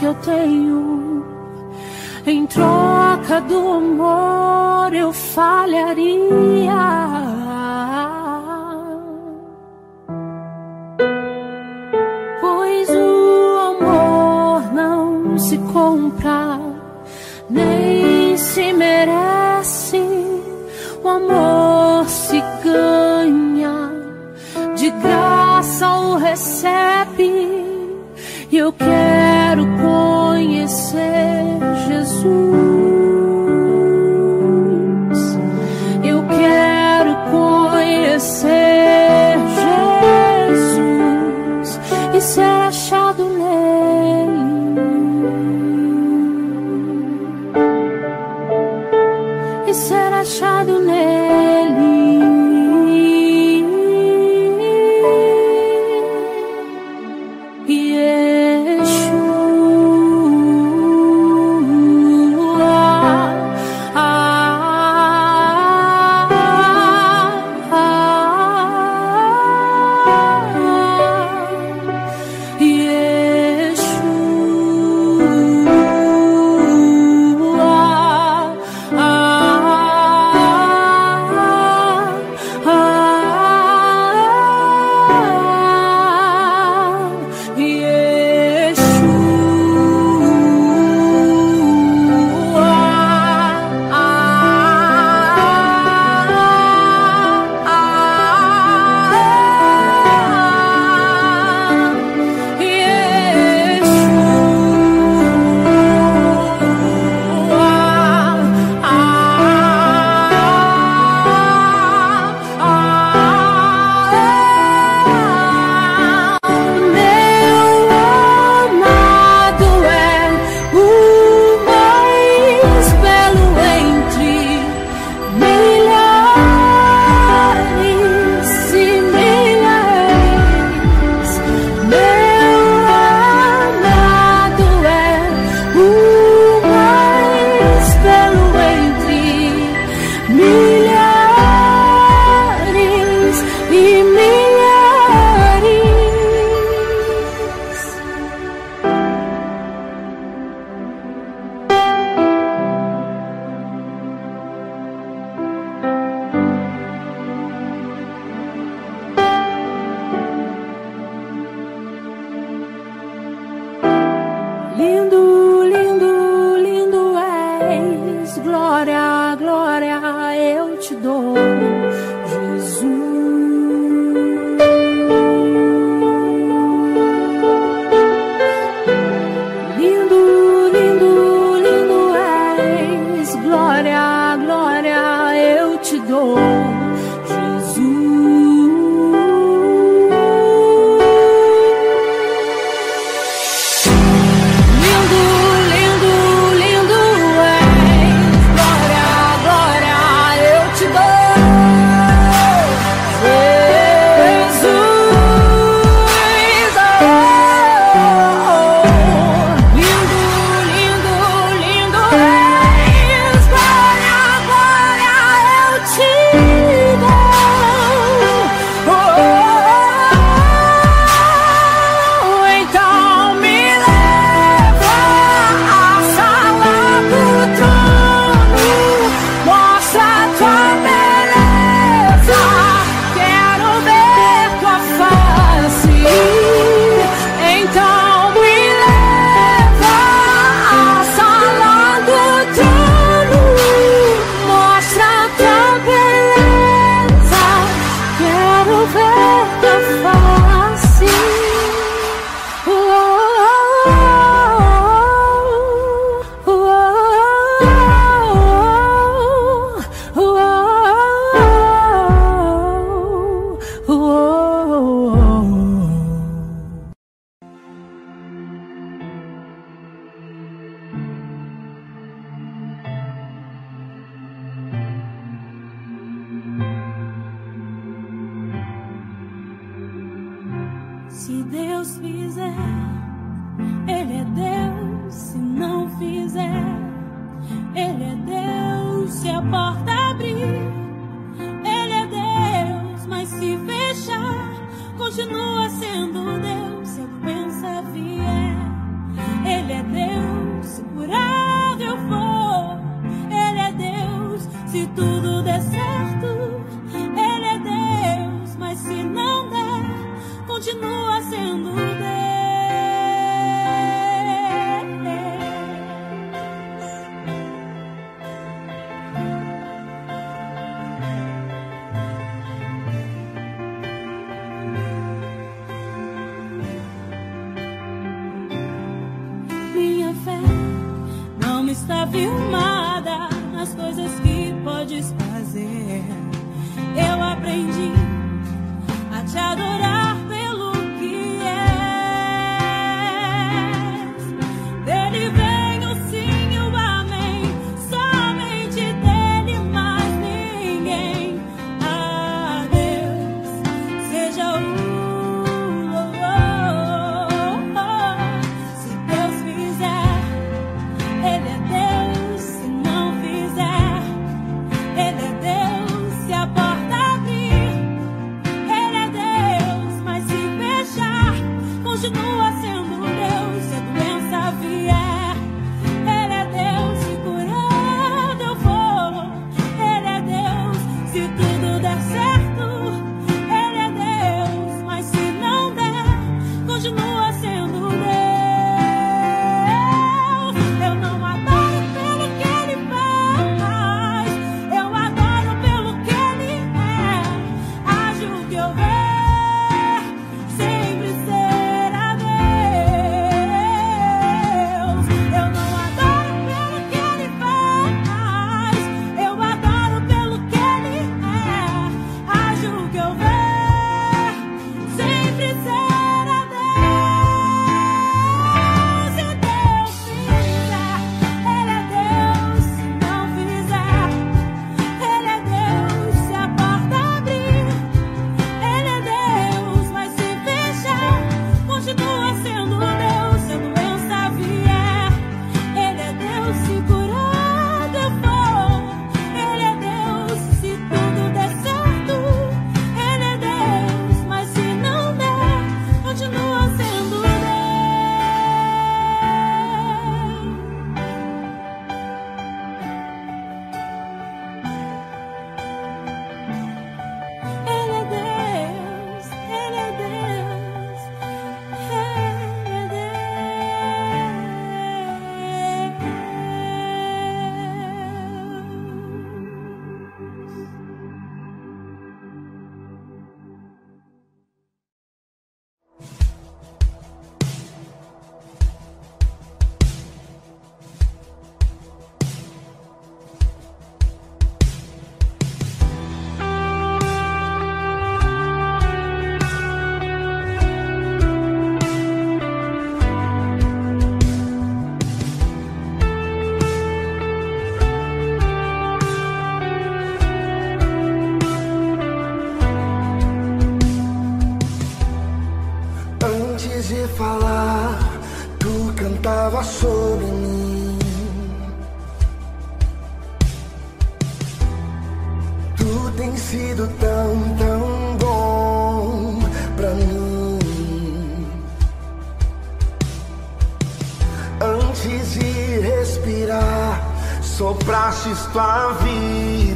que eu tenho, em troca do amor eu falharia.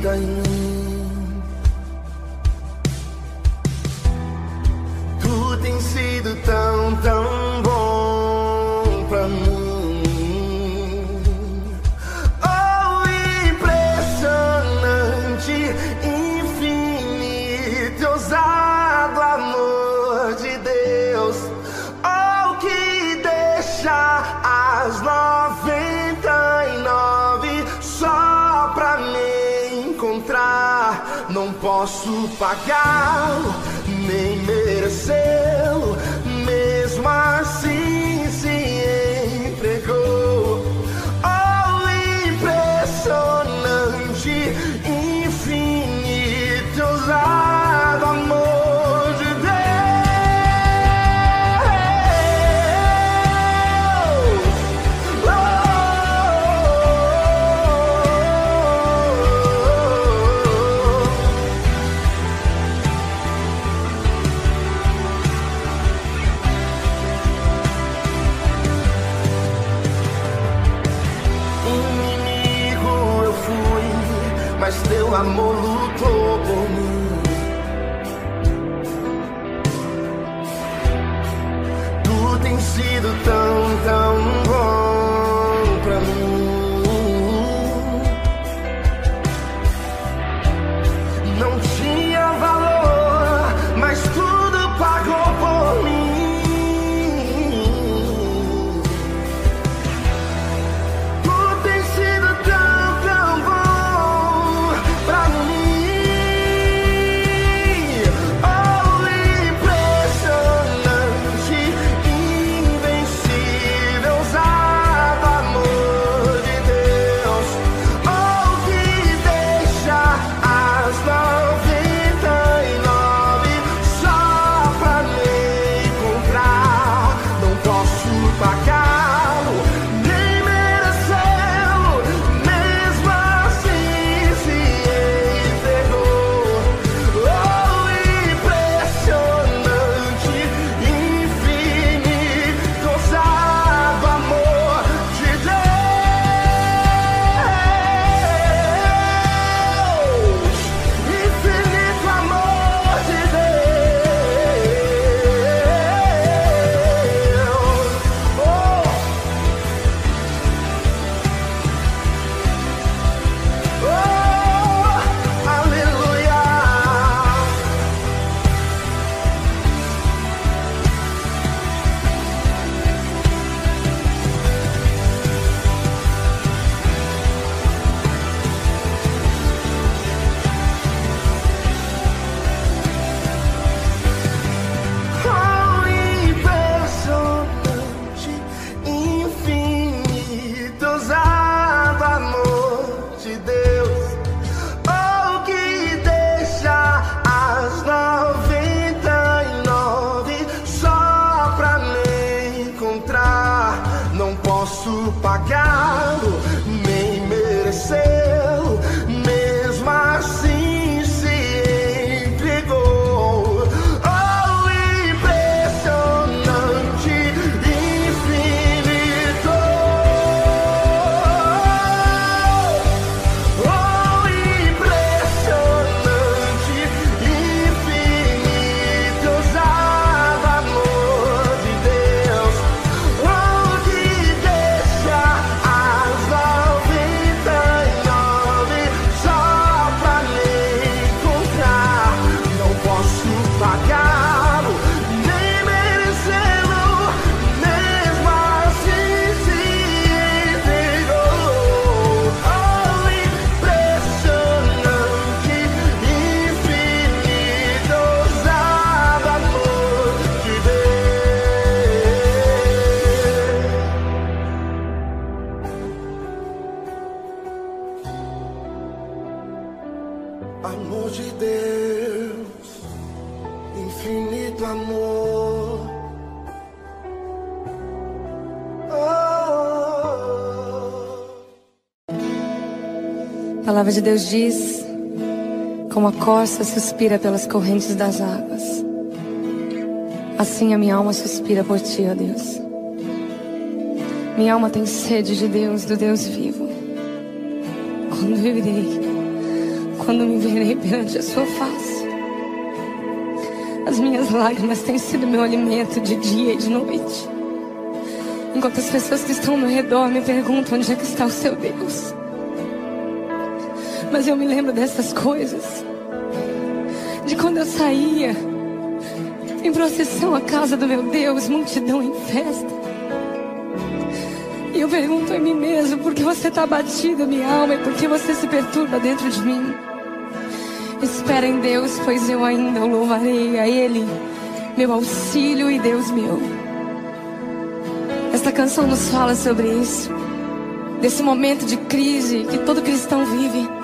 Tem palavra de Deus diz: como a corça suspira pelas correntes das águas, assim a minha alma suspira por ti, ó Deus. Minha alma tem sede de Deus, do Deus vivo. Quando irei, quando me verei perante a sua face. As minhas lágrimas têm sido meu alimento de dia e de noite. Enquanto as pessoas que estão ao redor me perguntam onde é que está o seu Deus. Mas eu me lembro dessas coisas. De quando eu saía em procissão à casa do meu Deus, multidão em festa. E eu pergunto a mim mesmo, por que você está abatido, minha alma, e por que você se perturba dentro de mim? Espera em Deus, pois eu ainda o louvarei a Ele, meu auxílio e Deus meu. Esta canção nos fala sobre isso, desse momento de crise que todo cristão vive.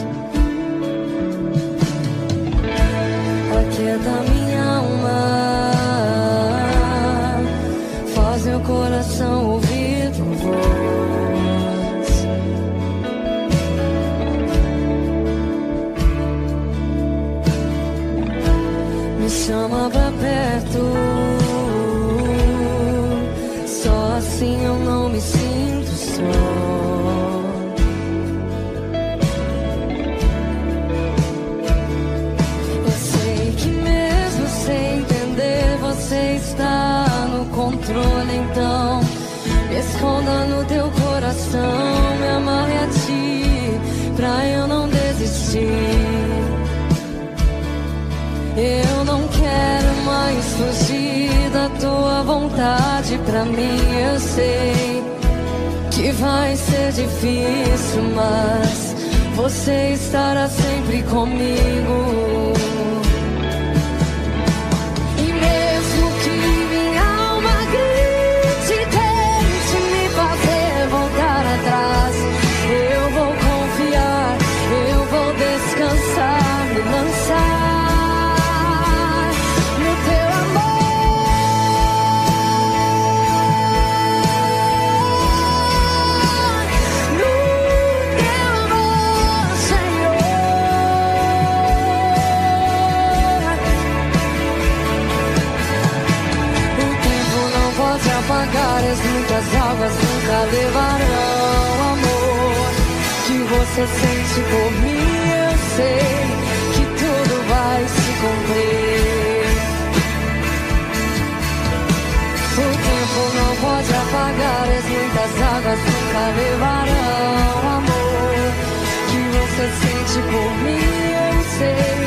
Aquieta minha alma, faz meu coração ouvir tua voz. Me chama pra pra mim. Eu sei que vai ser difícil, mas você estará sempre comigo. você sente por mim, eu sei que tudo vai se cumprir. O tempo não pode apagar as muitas águas nunca levarão o amor que você sente por mim, eu sei.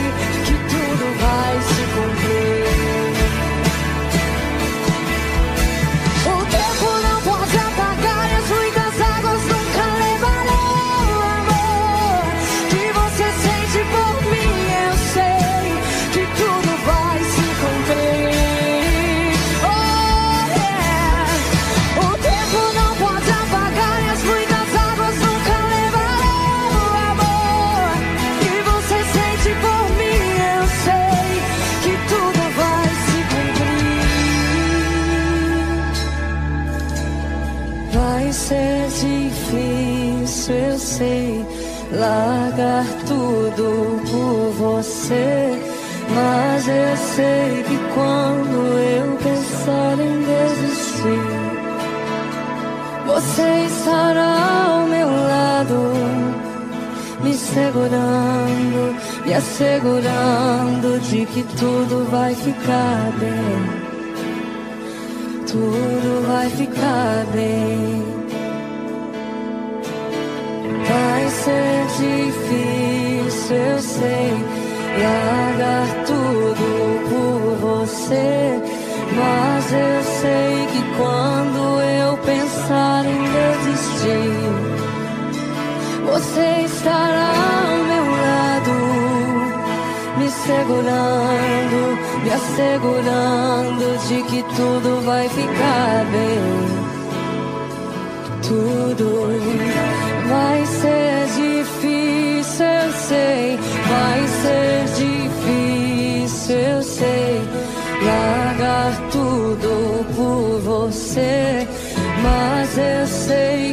assegurando, me assegurando de que tudo vai ficar bem. Tudo vai ficar bem. Vai ser difícil, eu sei, largar tudo por você, mas eu assegurando, me assegurando de que tudo vai ficar bem. Tudo vai ser difícil, eu sei. Vai ser difícil, eu sei. Largar tudo por você, mas eu sei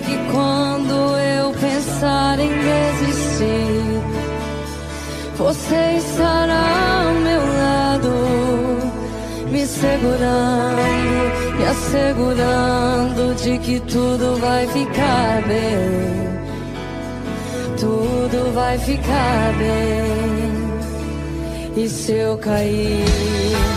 você estará ao meu lado, me segurando, me assegurando de que tudo vai ficar bem. Tudo vai ficar bem. E se eu cair?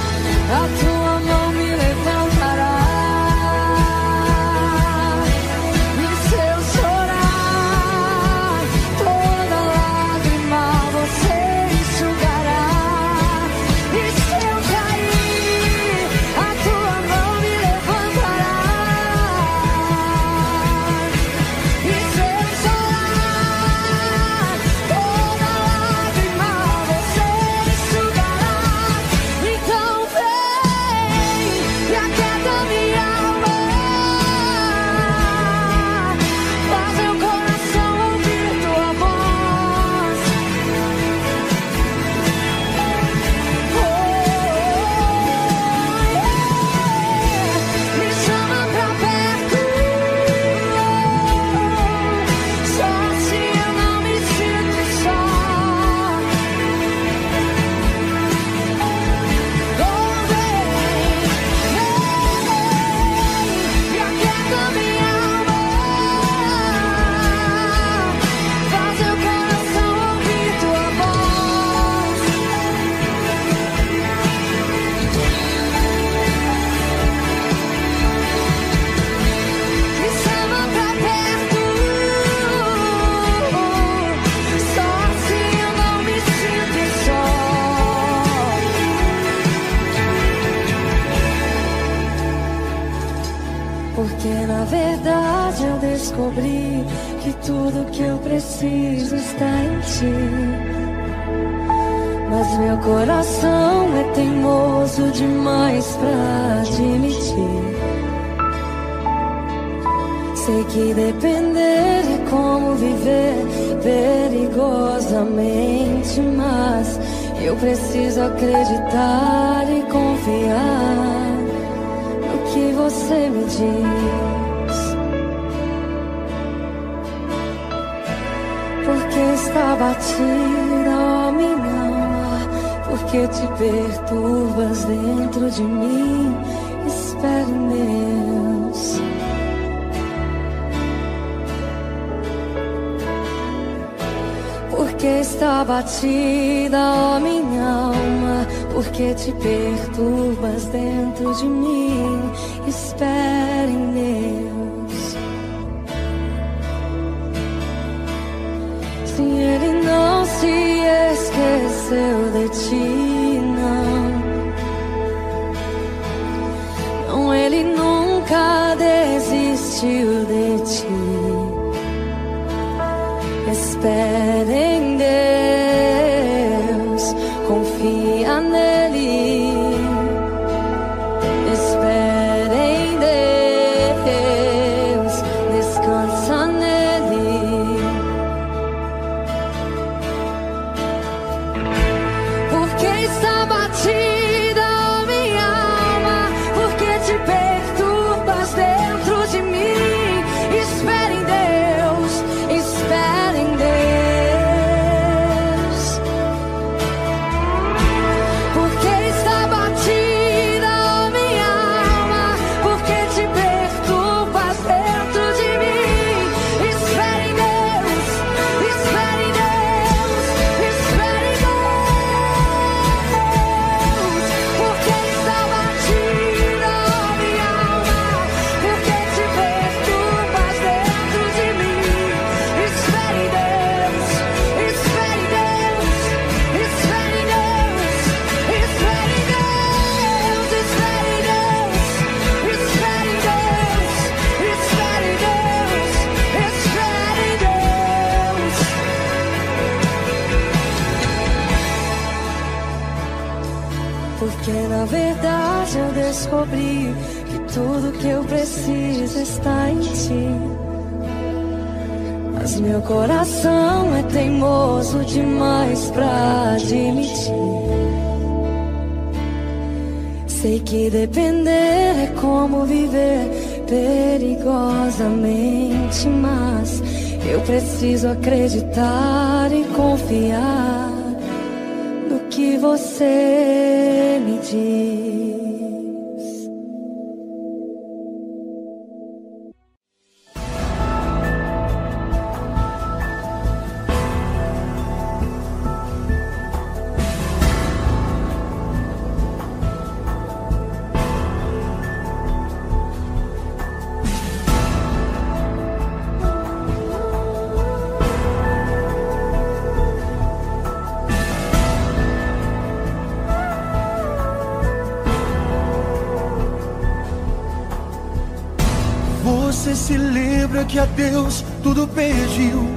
Lembra que a Deus tudo pediu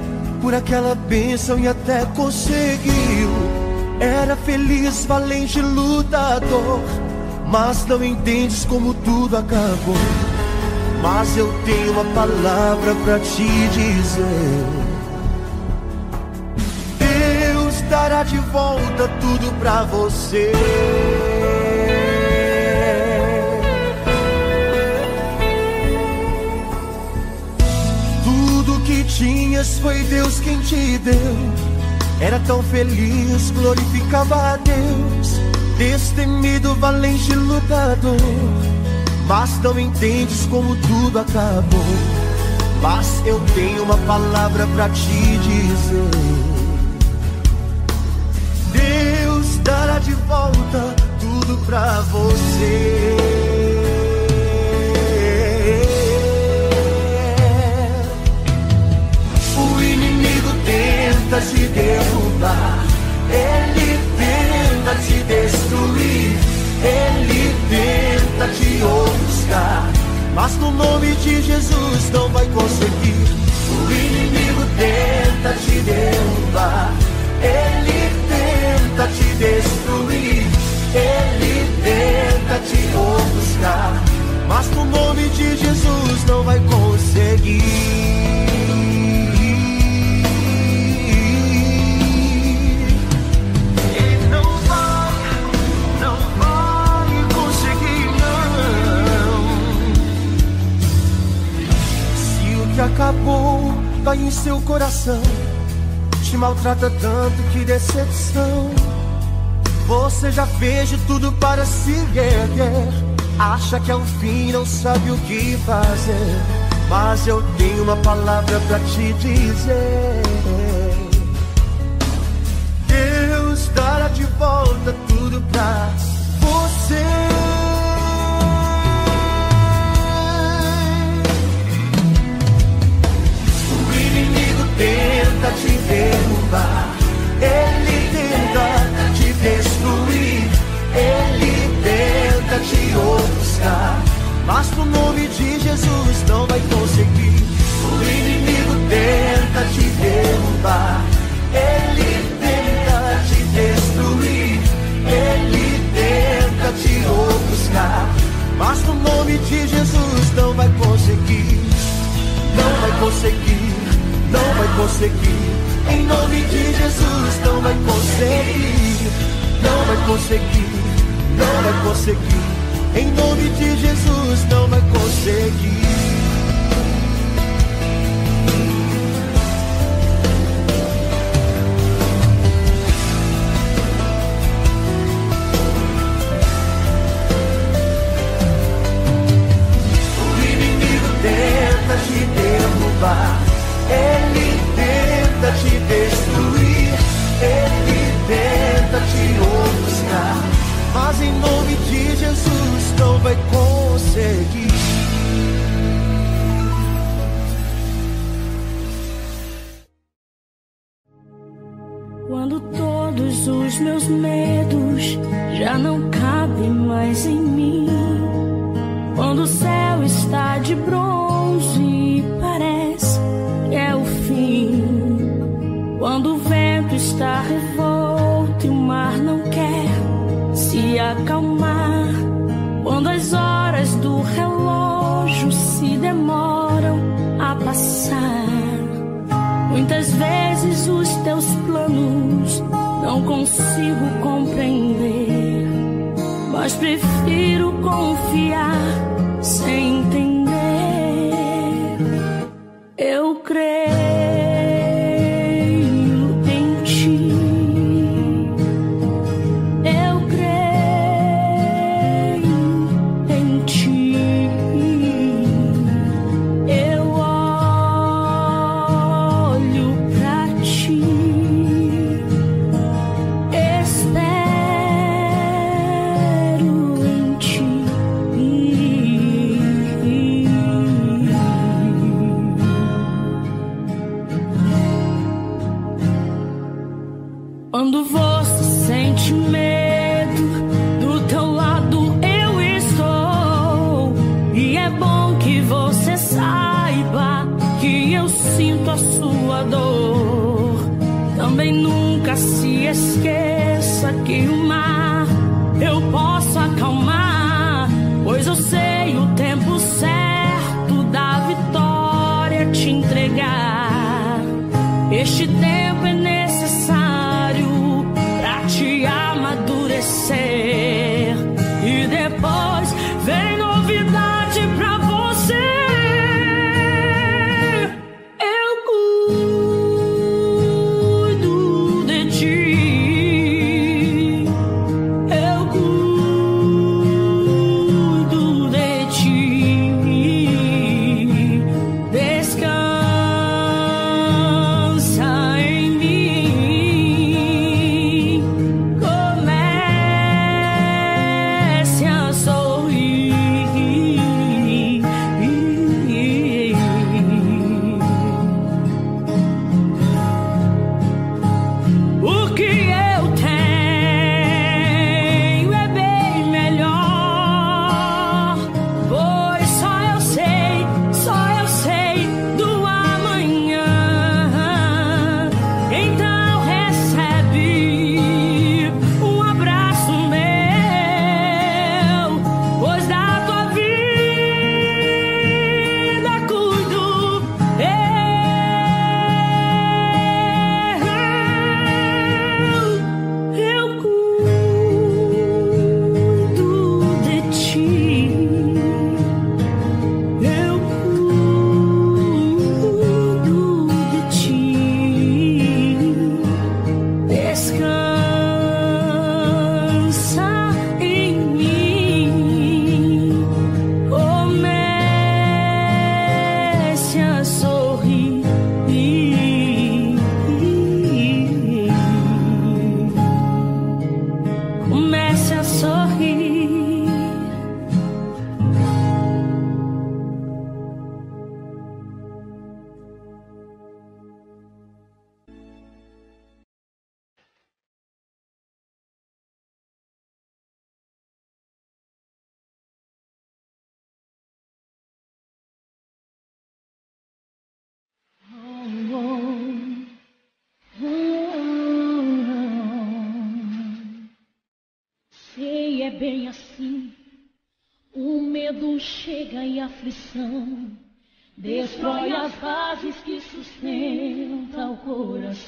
por aquela bênção e até conseguiu. Era feliz, valente, lutador, mas não entendes como tudo acabou. Mas eu tenho uma palavra pra te dizer. Deus dará de volta tudo pra você. Tinhas foi Deus quem te deu. Era tão feliz, glorificava a Deus. Destemido, valente lutador. Mas não entendes como tudo acabou. Mas eu tenho uma palavra pra te dizer. Deus dará de volta tudo pra você. Tenta te derrubar, ele tenta te destruir, ele tenta te ofuscar. Mas no nome de Jesus não vai conseguir. O inimigo tenta te derrubar, ele tenta te destruir, ele tenta te ofuscar. Mas no nome de Jesus não vai conseguir. Que acabou vai em seu coração, te maltrata tanto que decepção. Você já fez de tudo para se erguer. Acha que é o fim, não sabe o que fazer. Mas eu tenho uma palavra pra te dizer. tenta te derrubar, ele tenta te destruir, ele tenta te ofuscar. Mas no nome de Jesus não vai conseguir. O inimigo tenta te derrubar, ele tenta te destruir, ele tenta te ofuscar. Mas no nome de Jesus não vai conseguir, não vai conseguir não vai conseguir. Em nome de Jesus, não vai conseguir. Não vai conseguir, não vai conseguir. Em nome de Jesus, não vai conseguir. long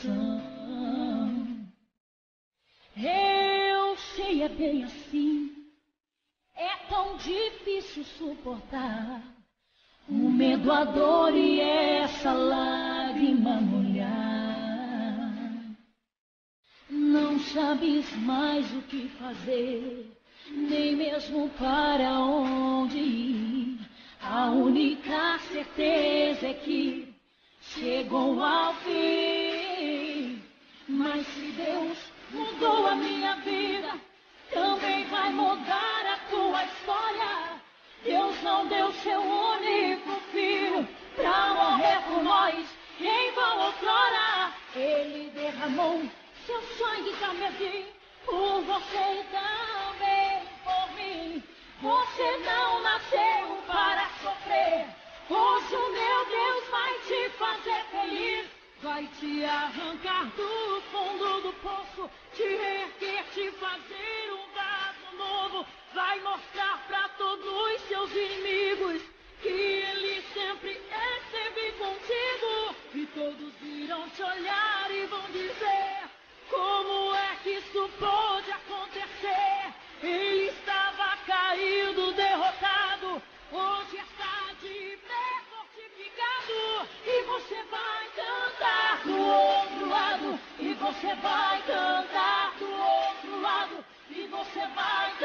coração. Eu sei, é bem assim. É tão difícil suportar o medo, a dor e essa lágrima molhar. Não sabes mais o que fazer, nem mesmo para onde ir. A única certeza é que chegou ao fim. Mas se Deus mudou a minha vida, também vai mudar a tua história. Deus não deu seu único filho pra morrer por nós em vão outrora. Ele derramou seu sangue também por você e também por mim. Você não nasceu para sofrer. Hoje o meu Deus vai te fazer feliz, vai te arrancar do do poço, te reerguer, te fazer um vaso novo. Vai mostrar pra todos os seus inimigos. você vai cantar do outro lado e você vai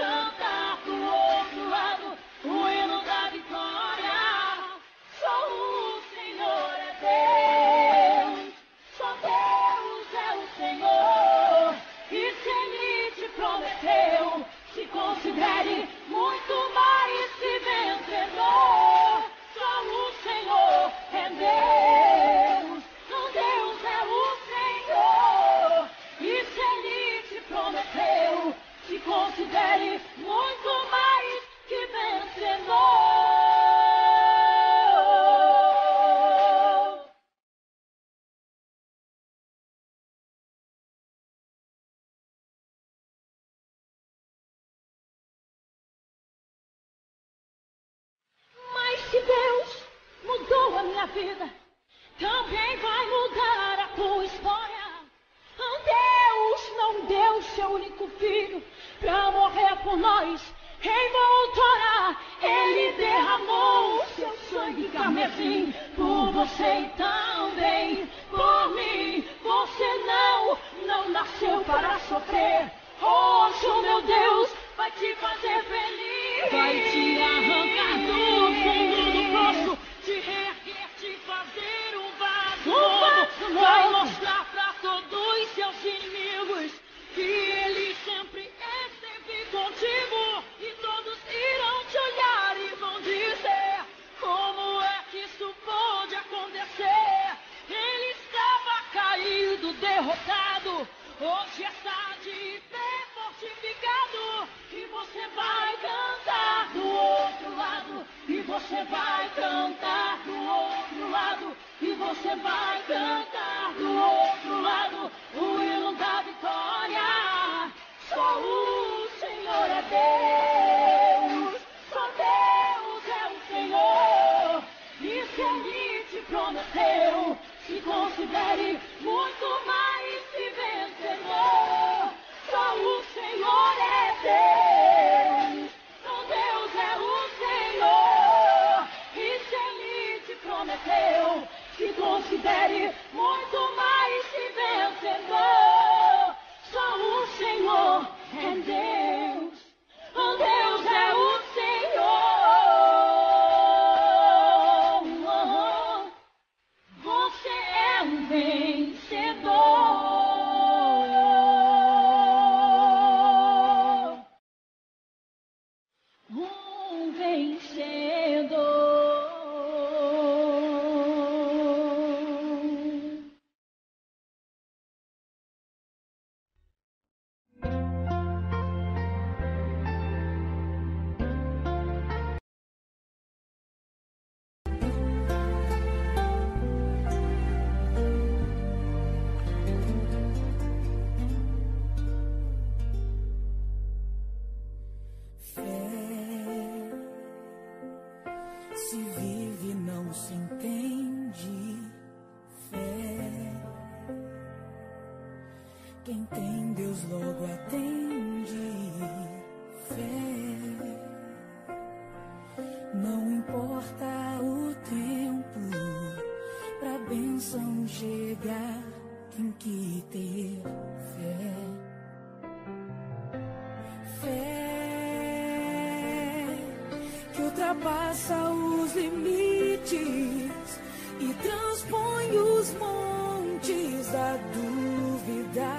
e transpõe os montes da dúvida.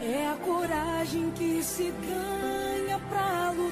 É a coragem que se ganha para lutar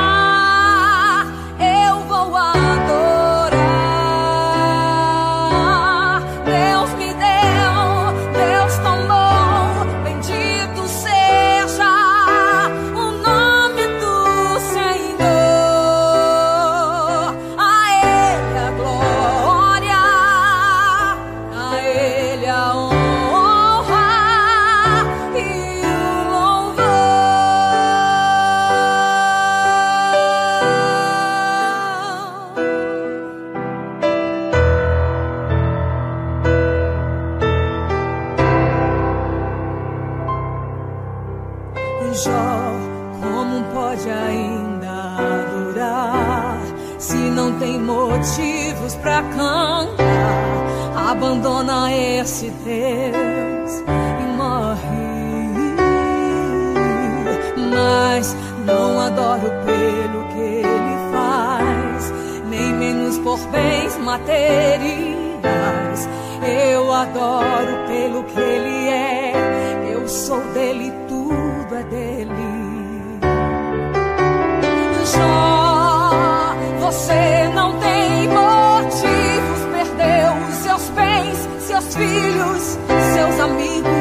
Esse Deus e morre. Mas não adoro pelo que ele faz, nem menos por bens materiais. Eu adoro pelo que ele é, eu sou dele, tudo é dele. Jó, você não seus filhos, seus amigos.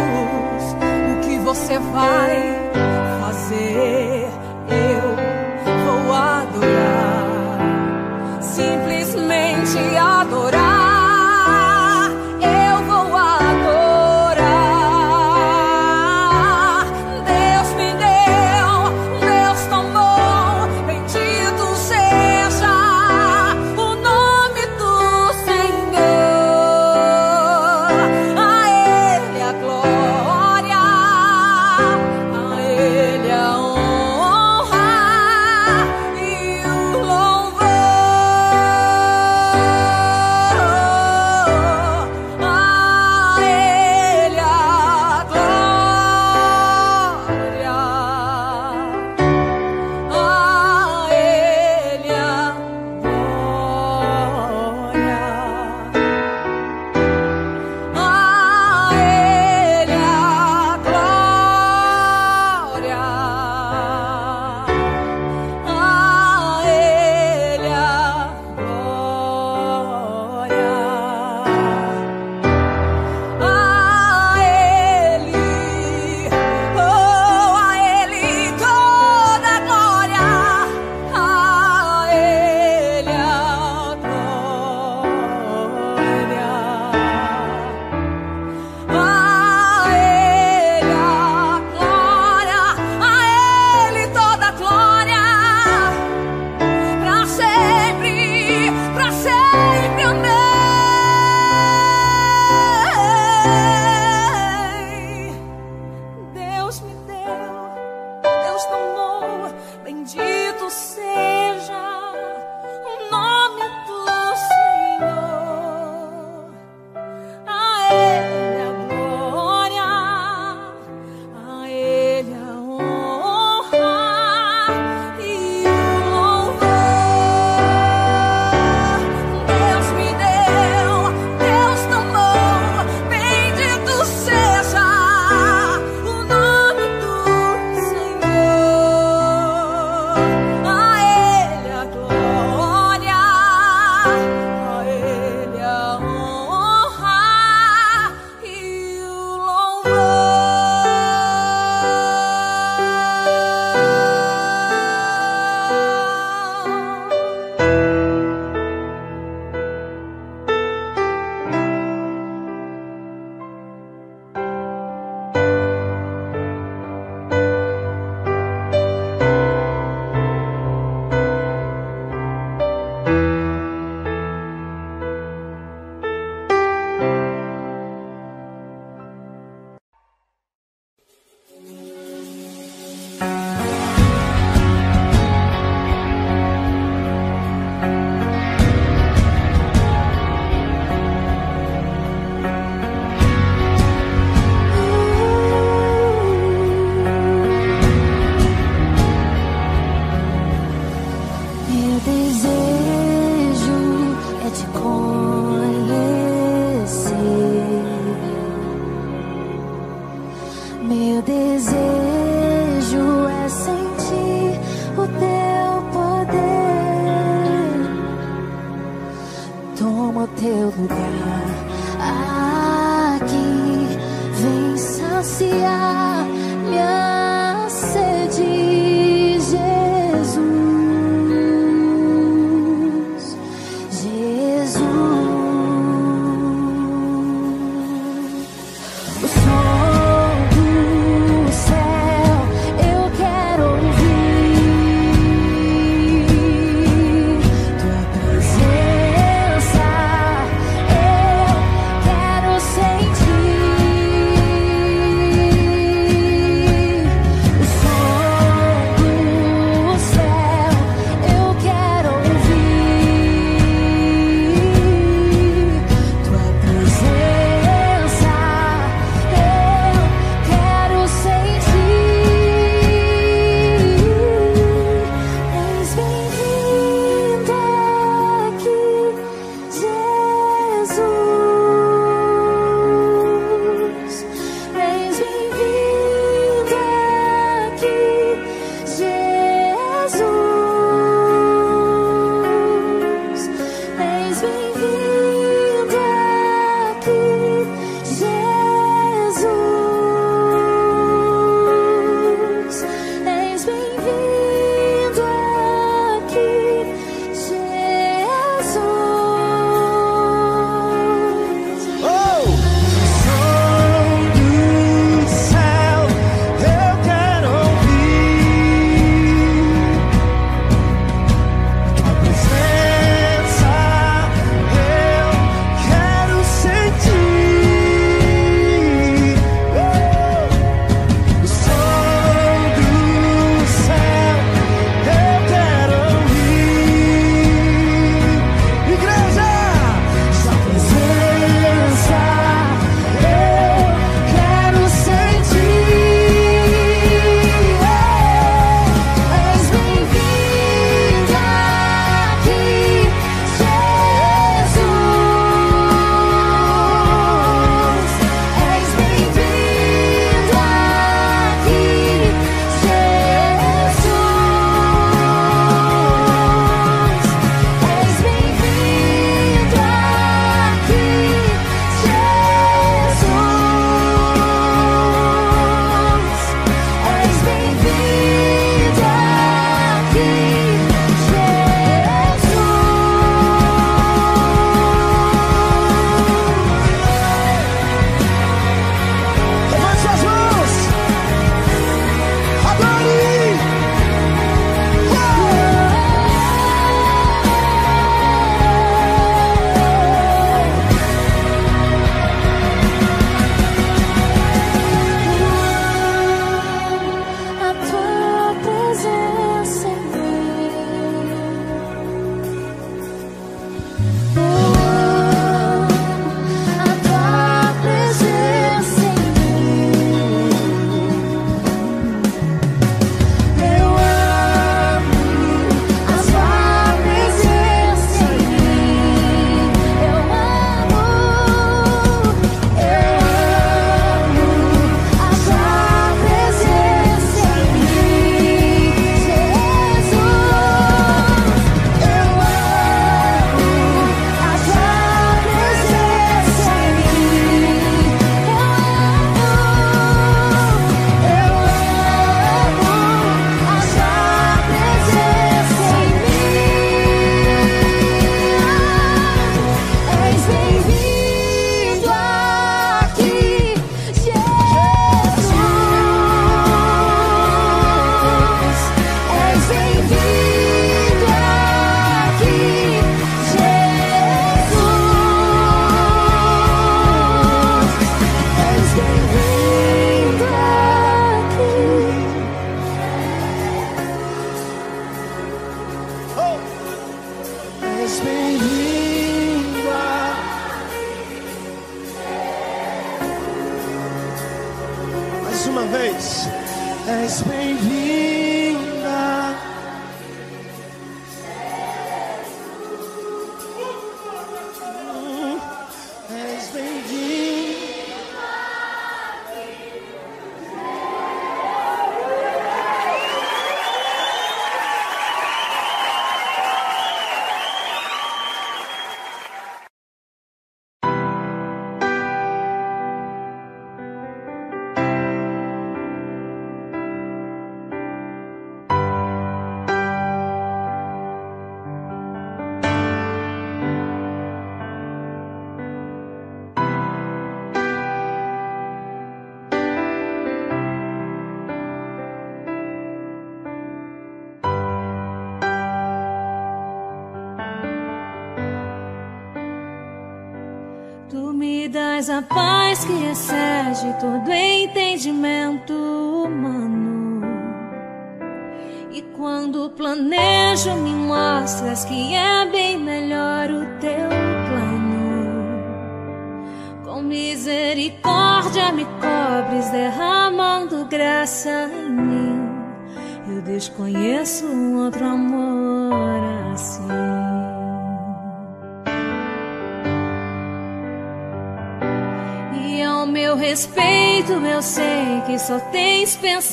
O que você vai fazer? Eu vou adorar,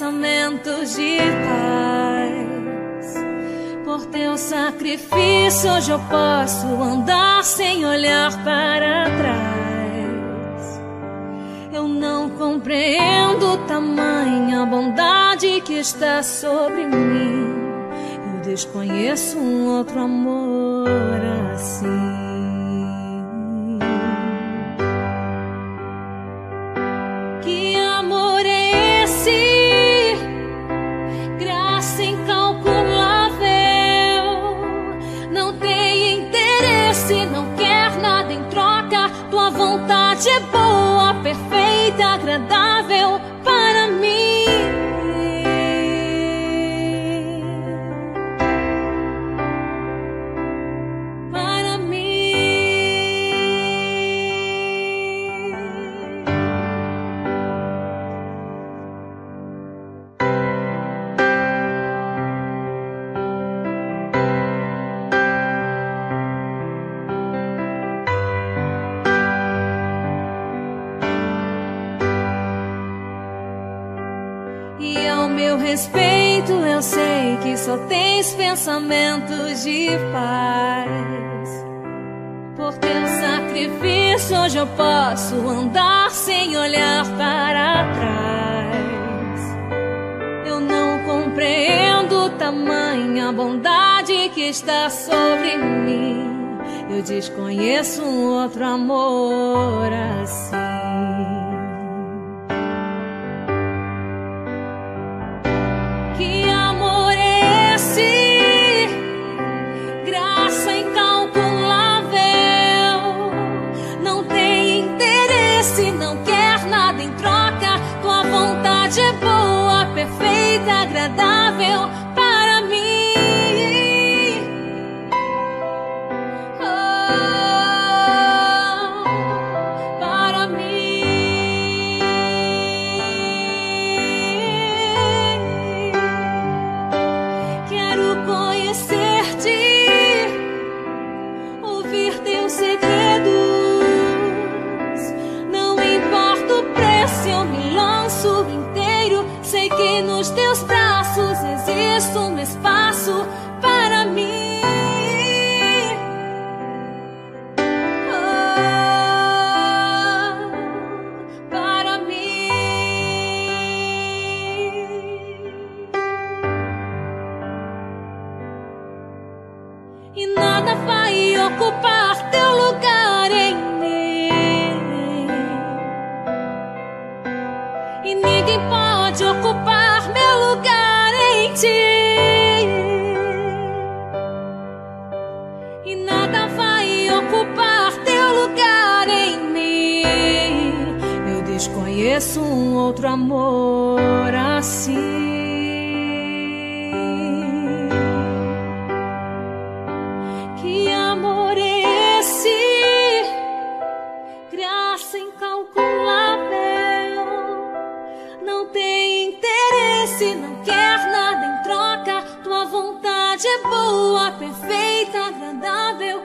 pensamentos de paz. Por teu sacrifício, hoje eu posso andar sem olhar para trás. Eu não compreendo tamanha bondade que está sobre mim. Eu desconheço um outro amor assim. Vontade é pensamentos de paz. Por teu sacrifício, hoje eu posso andar sem olhar para trás. Eu não compreendo tamanha bondade que está sobre mim. Eu desconheço um outro amor assim. Perfeita, agradável outro amor assim. Que amor é esse? Graça incalculável. Não tem interesse, não quer nada em troca. Tua vontade é boa, perfeita, agradável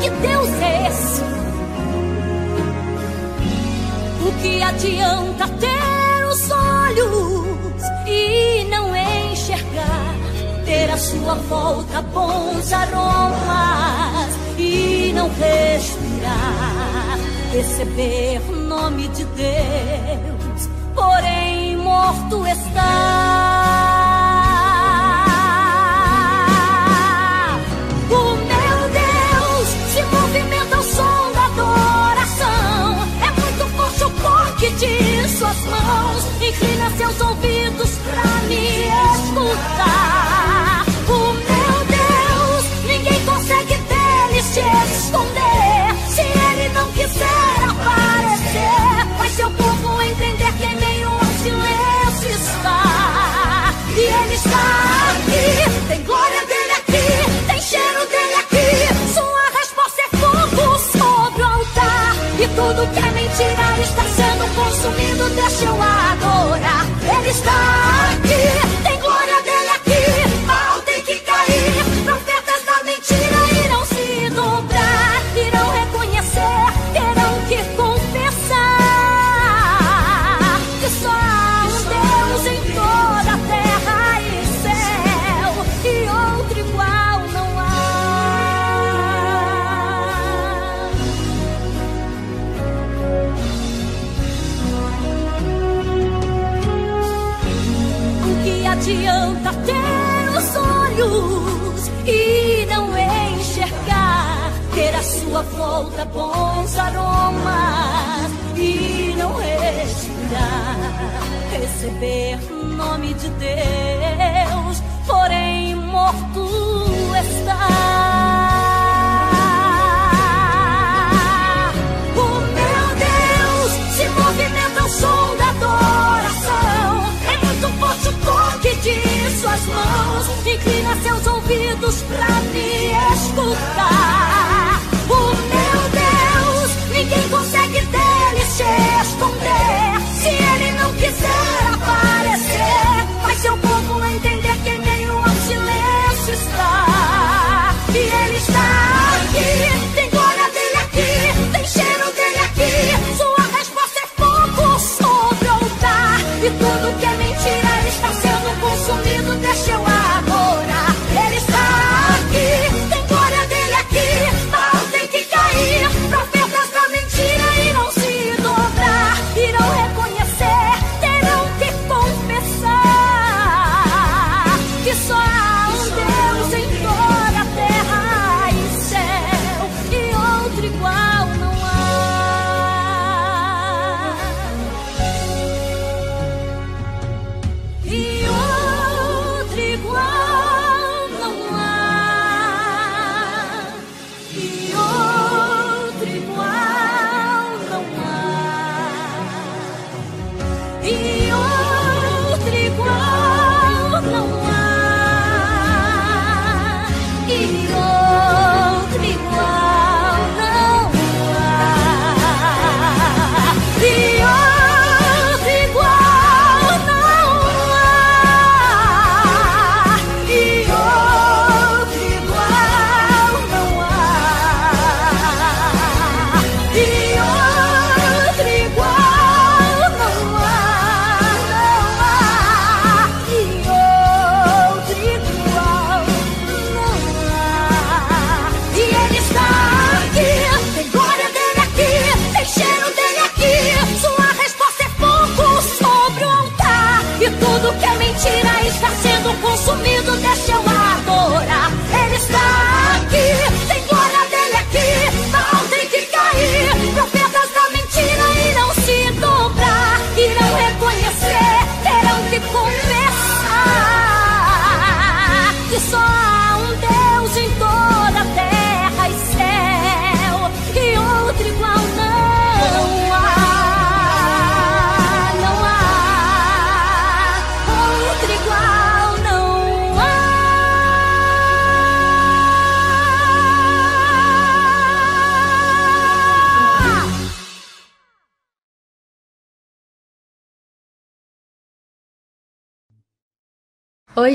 Que Deus é esse? O que adianta ter os olhos e não enxergar? Ter à sua volta bons aromas e não respirar, receber o nome de Deus Meus ouvidos pra me escutar. Pakistan. adianta ter os olhos e não enxergar, ter a sua volta bons aromas e não respirar, receber o nome de Deus, porém morto está. suas mãos, inclina seus ouvidos pra me escutar. O meu Deus, ninguém consegue dele se esconder. Se ele não quiser aparecer, faz seu Show.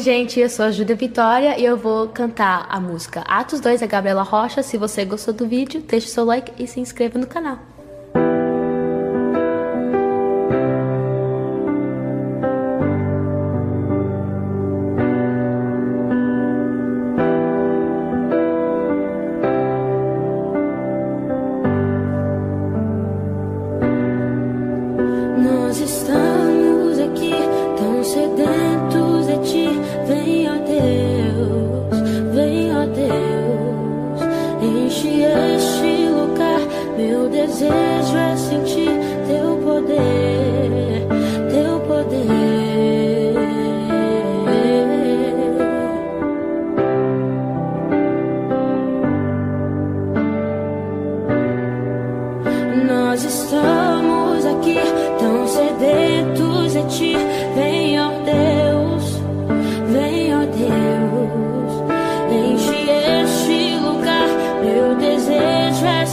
gente, eu sou a Júlia Vitória e eu vou cantar a música Atos 2 da Gabriela Rocha. Se você gostou do vídeo, deixe seu like e se inscreva no canal.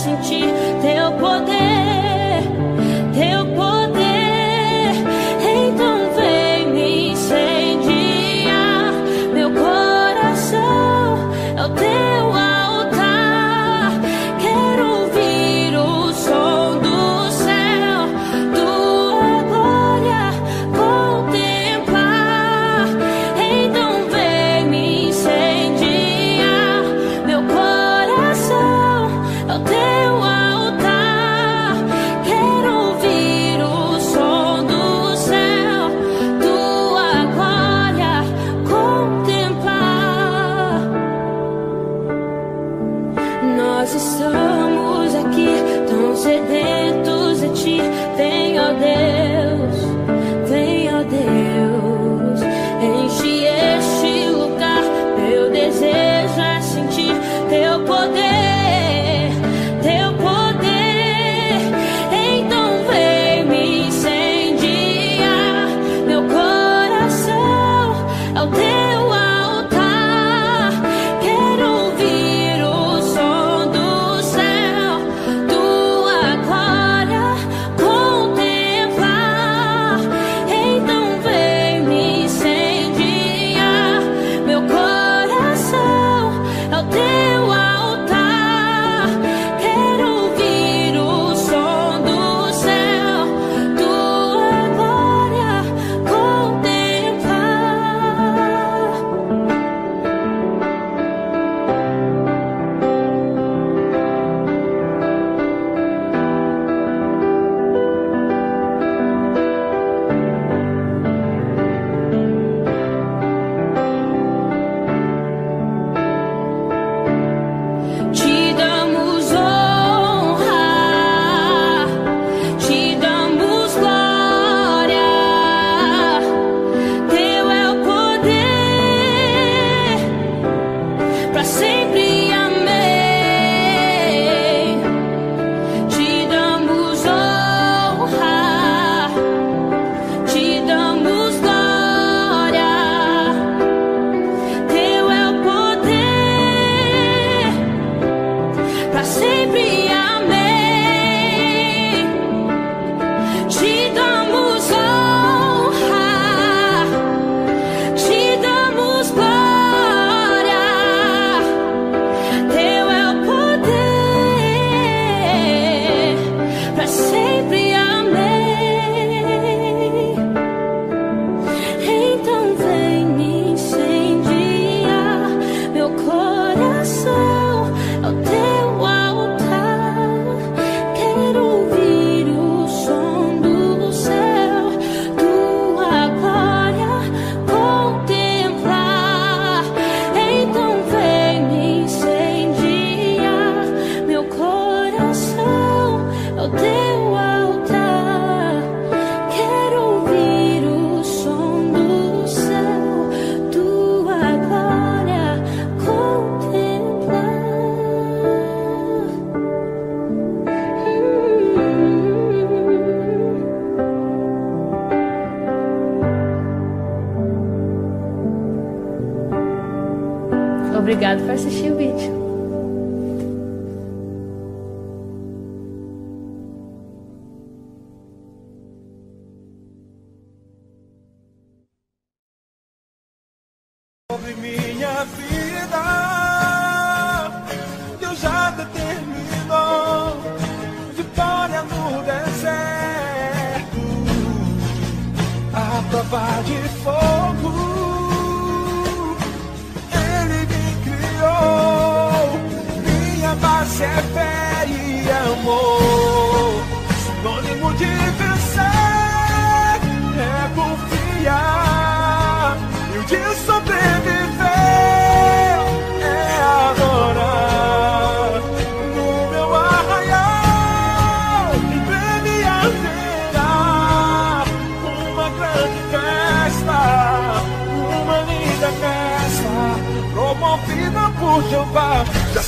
sentir.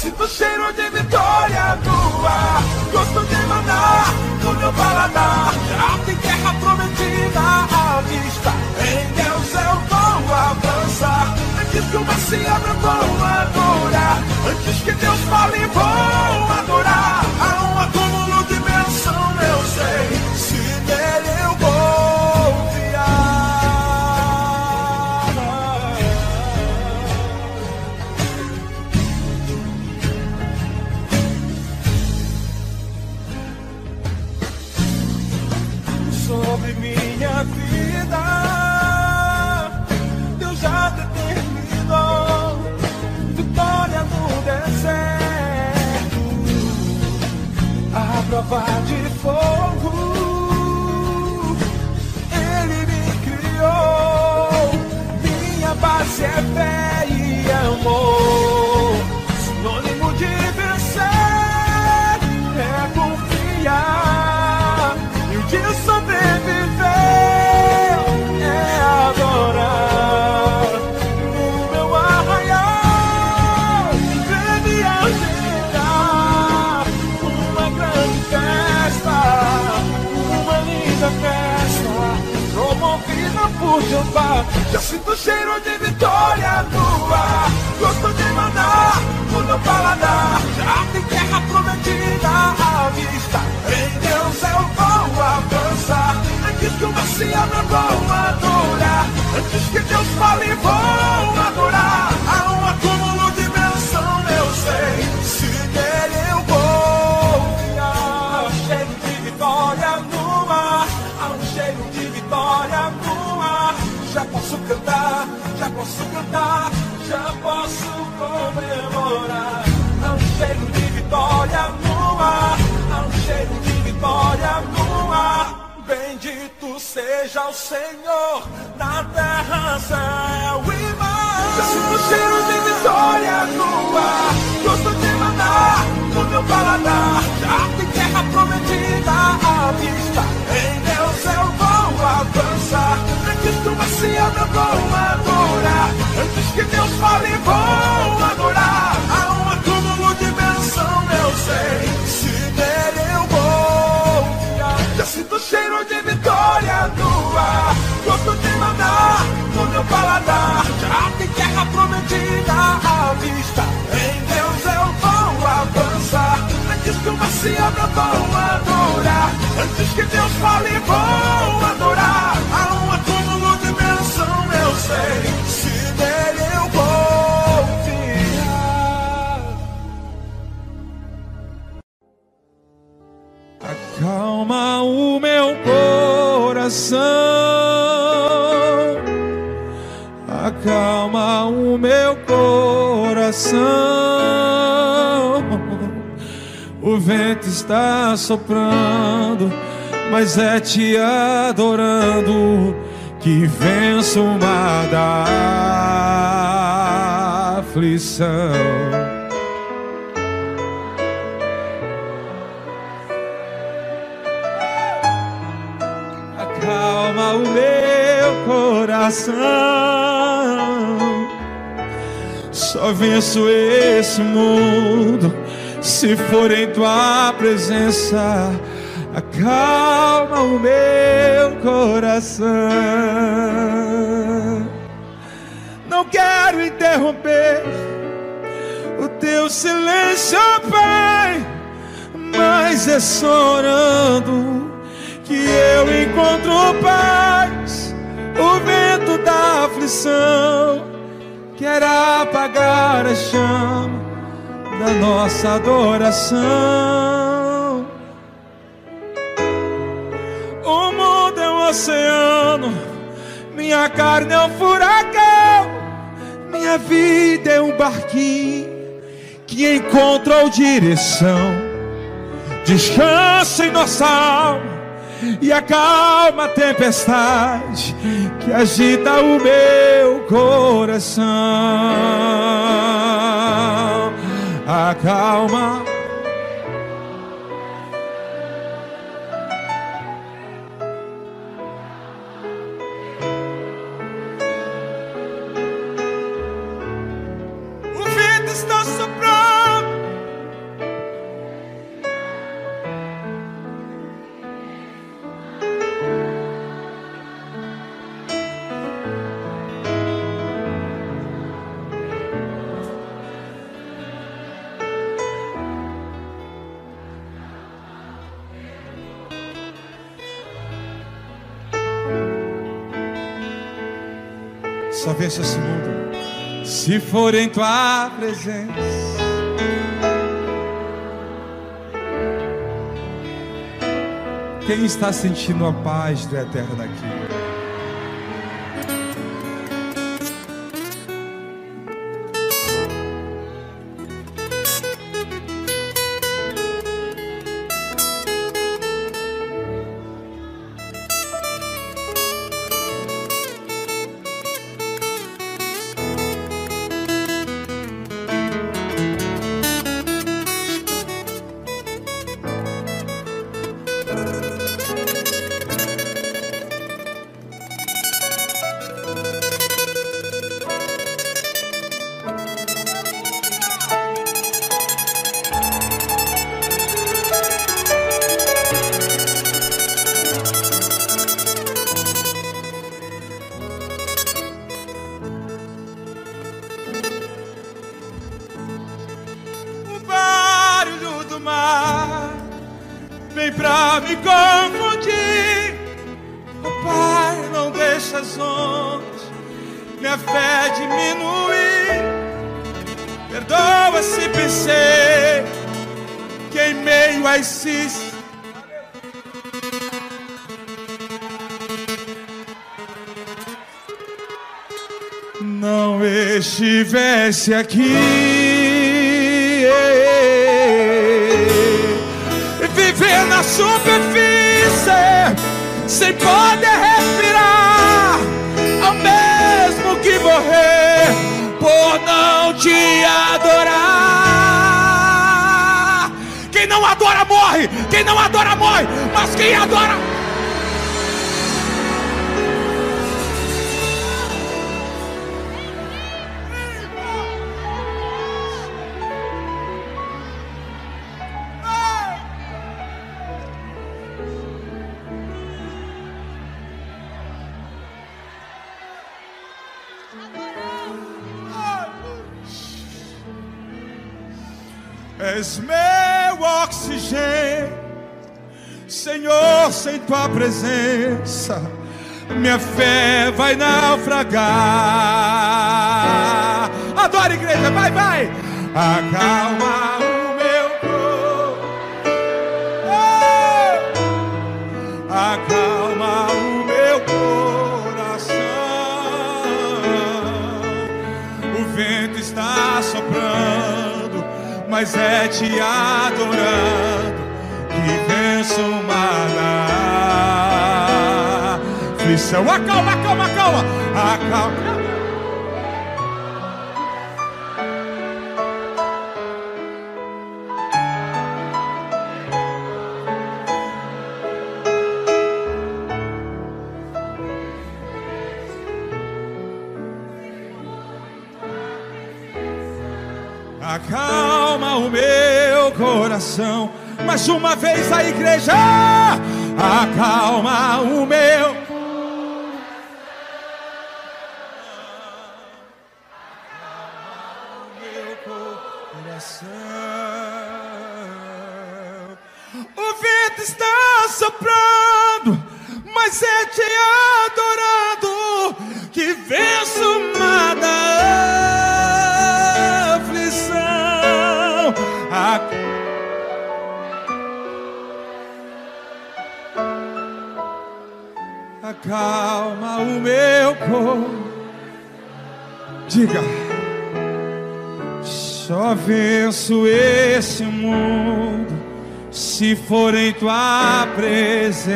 Sinto cheiro de vitória no ar gosto de mandar no meu paladar. Já tem terra prometida à vista em Deus eu vou avançar antes que o mar se abra vou adorar antes que Deus fale vou adorar Já sinto cheiro de vitória no ar gosto de mandar no meu paladar já tem terra prometida à vista em Deus eu vou avançar. Antes que se abra vou adorar. Antes que Deus fale vou adorar posso cantar já posso comemorar há um cheiro de vitória no ar há um cheiro de vitória no ar Bendito seja o Senhor na terra, céu e mar. Já sinto cheiro de vitória no ar. Gosto de mandar no meu paladar. Já tem terra prometida à vista. Em Deus eu vou avançar. Do mar se abra, vou adorar. Antes que Deus fale, vou adorar. Há um acúmulo de bênção, eu sei. Se nele eu vou. Já sinto o cheiro de vitória no ar. Gosto de mandar no meu paladar. Já tem terra prometida à vista. Em Deus eu vou avançar. Antes que o mar se abra, vou adorar. Antes que Deus fale, vou adorar. Se nele eu vou fiar. Acalma o meu coração, acalma o meu coração. O vento está soprando, mas é te adorando que venço o mar da aflição. acalma o meu coração. Só venço esse mundo se for em tua presença acalma o meu coração. Não quero interromper o teu silêncio, Pai, mas é chorando que eu encontro paz. O vento da aflição quer apagar a chama da nossa adoração. Minha carne é um furacão, minha vida é um barquinho que encontra direção. Descansa em nossa alma e acalma a tempestade que agita o meu coração. Acalma for em tua presença. Quem está sentindo a paz do eterno aqui? Se aqui acalma o meu coração. Mais uma vez a igreja, acalma o meu for em tua presença.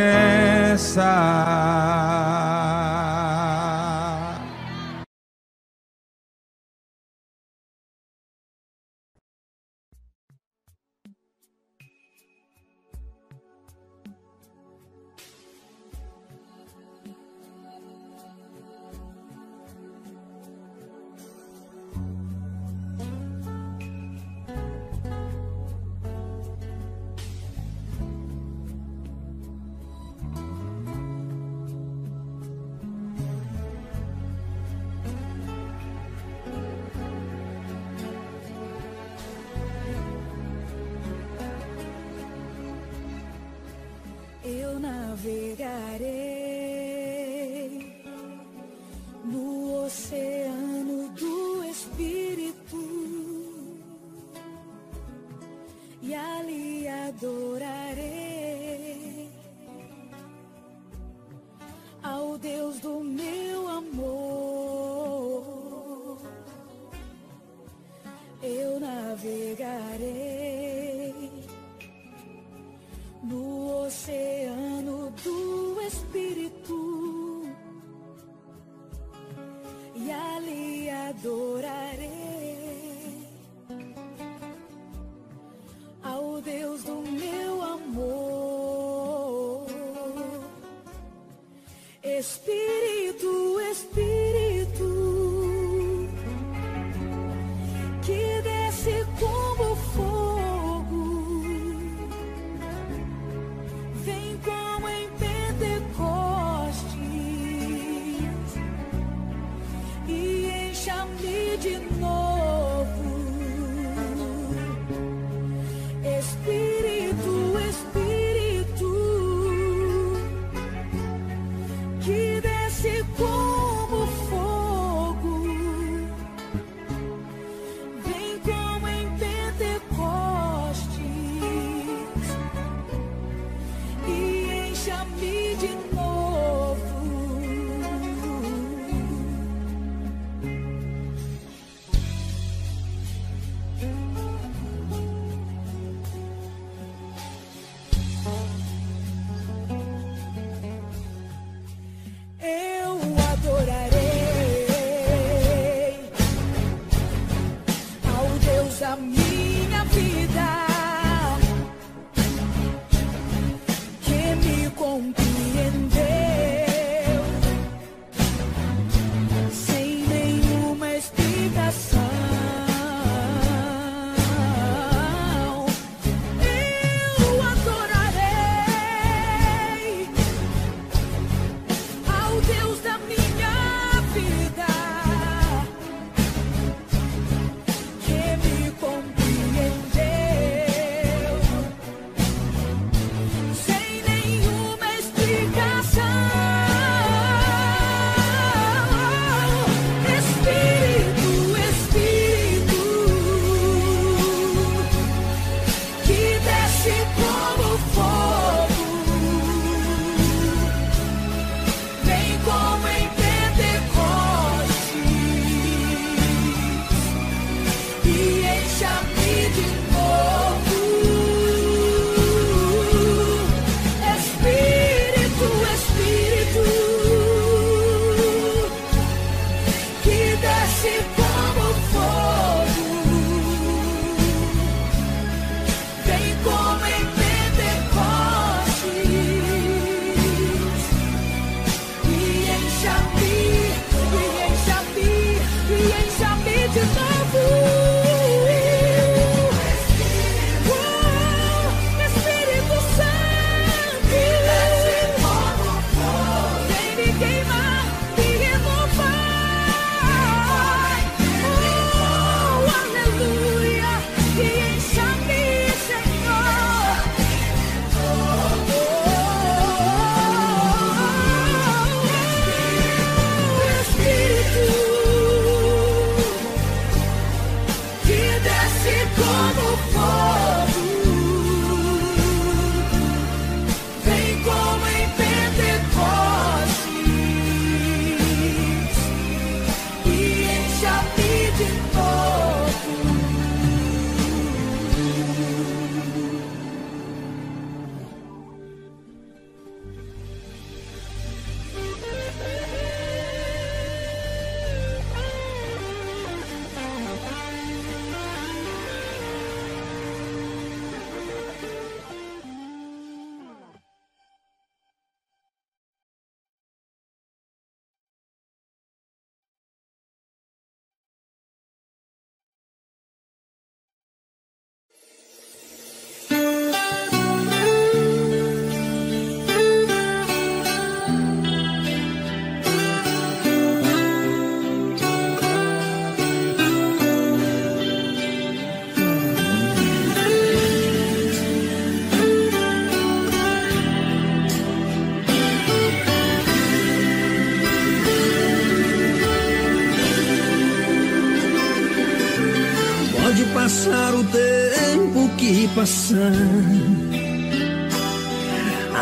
Passar.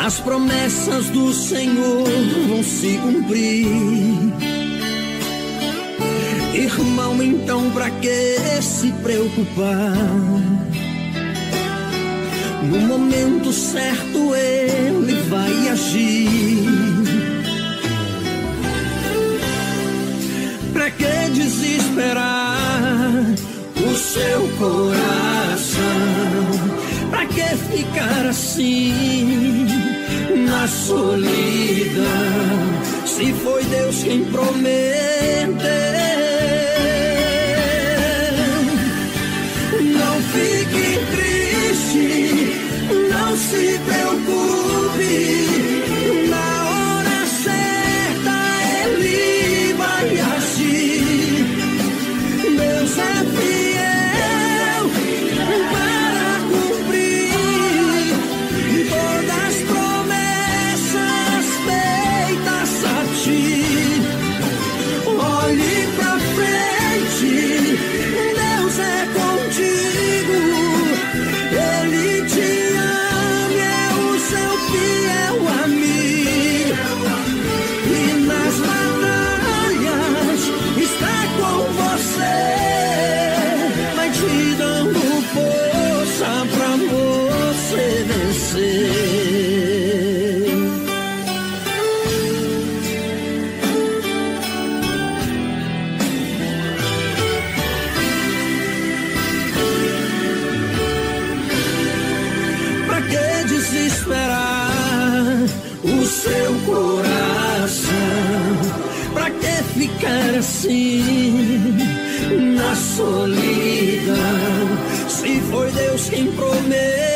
As promessas do Senhor vão se cumprir. Irmão, então pra que se preocupar? No momento certo ele vai agir. Pra que desesperar o seu coração? Ficar assim na solidão? Se foi Deus quem prometeu. Ficar assim na solidão? Se foi Deus quem prometeu.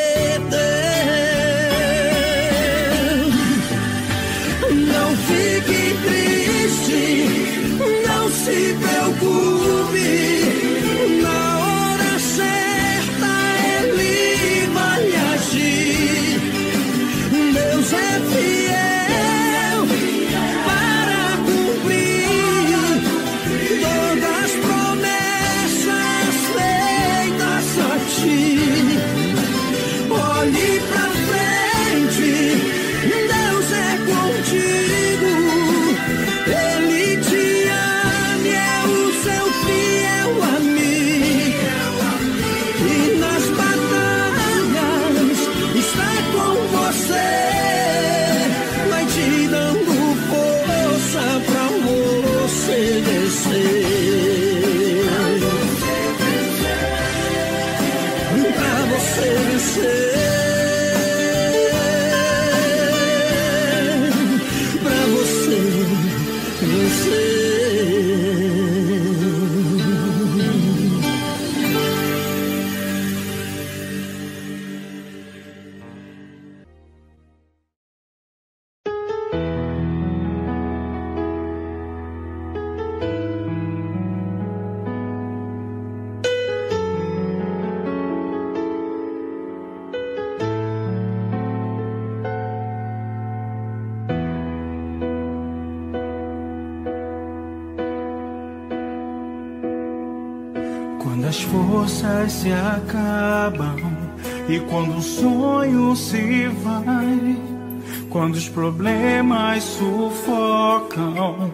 Problemas sufocam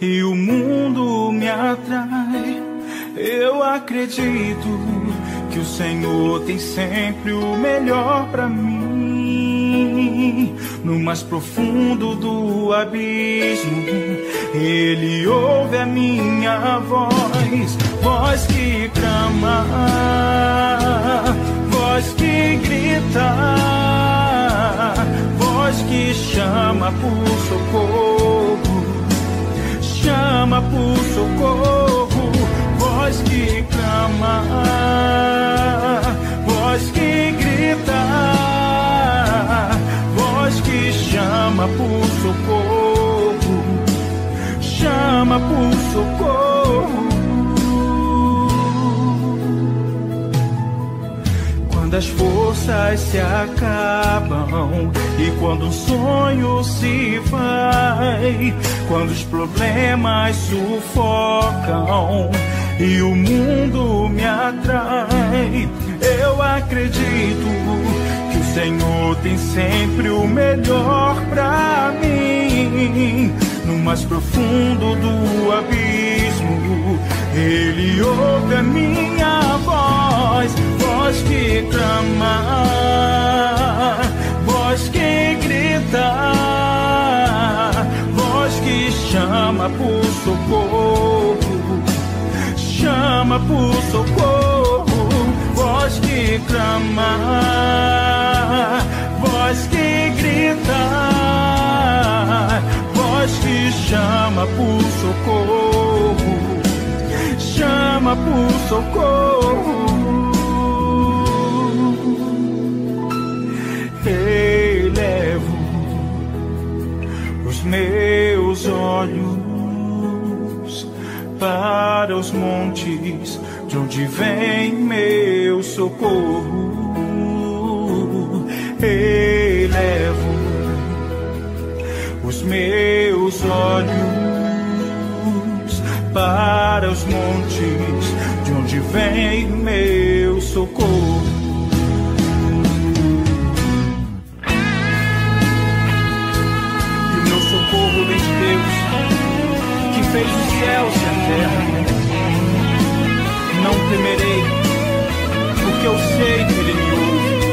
e o mundo me atrai, eu acredito que o Senhor tem sempre o melhor pra mim. No mais profundo do abismo, Ele ouve a minha voz, voz que clama, voz que grita, voz que chama por socorro, chama por socorro, voz que clama, voz que grita, voz que chama por socorro, chama por socorro. Quando as forças se acabam e quando o sonho se vai, quando os problemas sufocam e o mundo me atrai, Eu acredito que o Senhor tem sempre o melhor pra mim. No mais profundo do abismo, Ele ouve a minha voz, voz que clama, voz que grita, voz que chama por socorro, chama por socorro voz que clama, voz que grita, voz que chama por socorro, chama por socorro. Meus olhos para os montes de onde vem meu socorro? Elevo os meus olhos para os montes, de onde vem meu socorro? Vem de Deus, que fez os céus e a terra não temerei, porque eu sei que Ele me ouve.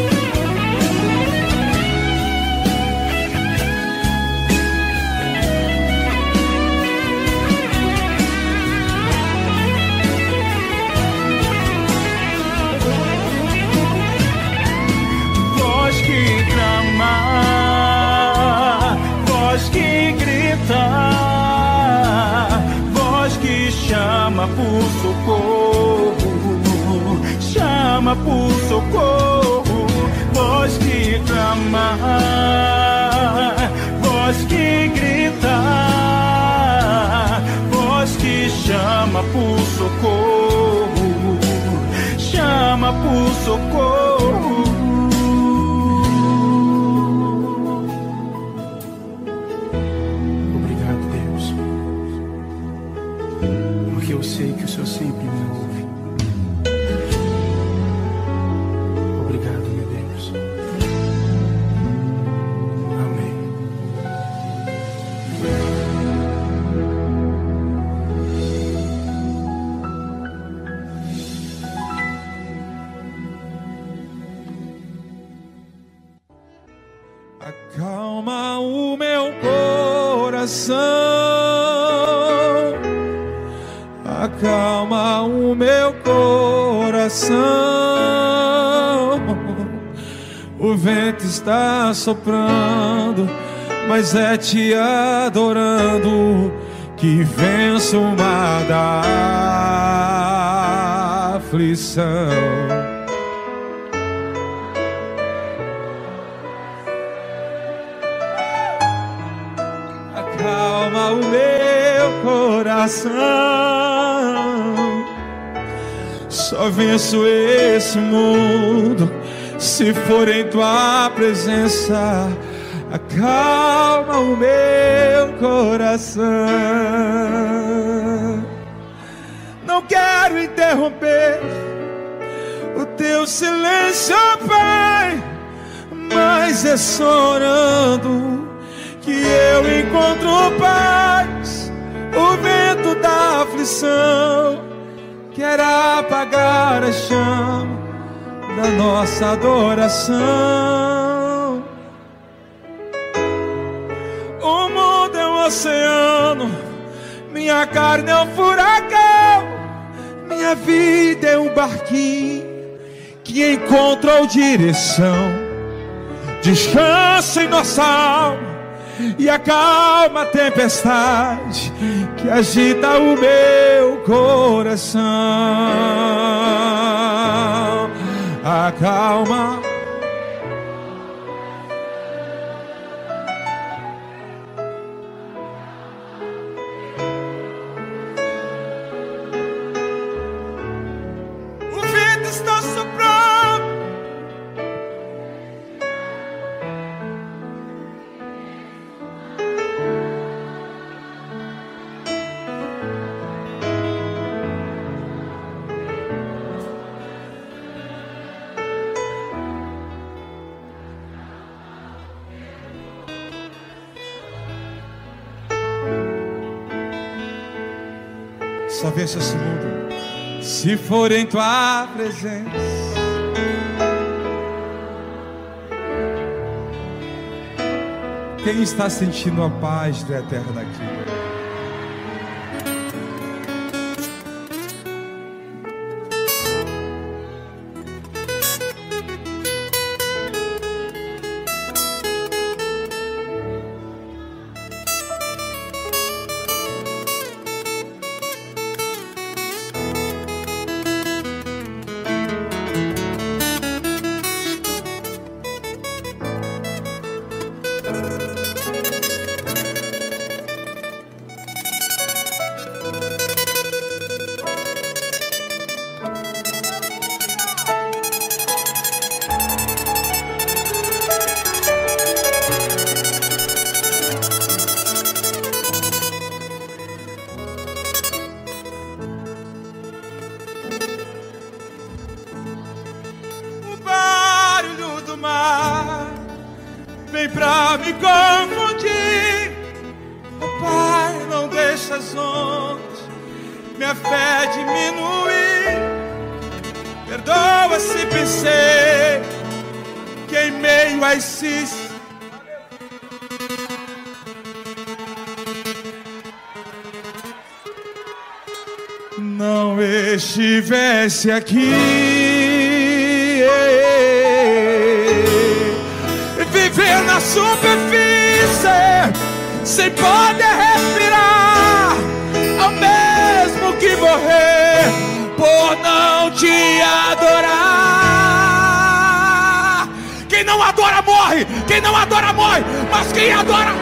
Chama por socorro chama por socorro, voz que clama, voz que grita, voz que chama por socorro, chama por socorro. Coração. O vento está soprando, mas é te adorando que venço o mar da aflição. acalma o meu coração. Só venço esse mundo se for em tua presença. Acalma o meu coração. Não quero interromper o teu silêncio, Pai, mas é só orando que eu encontro paz. O vento da aflição quer apagar a chama da nossa adoração. O mundo é um oceano, minha carne é um furacão, minha vida é um barquinho que encontrou direção. Descansa em nossa alma e acalma a tempestade que agita o meu coração. Acalma. Esse mundo se for em tua presença. Quem está sentindo a paz do eterno aqui? Estivesse aqui. Viver na superfície sem poder respirar, ao mesmo que morrer por não te adorar. Quem não adora morre, quem não adora morre, mas quem adora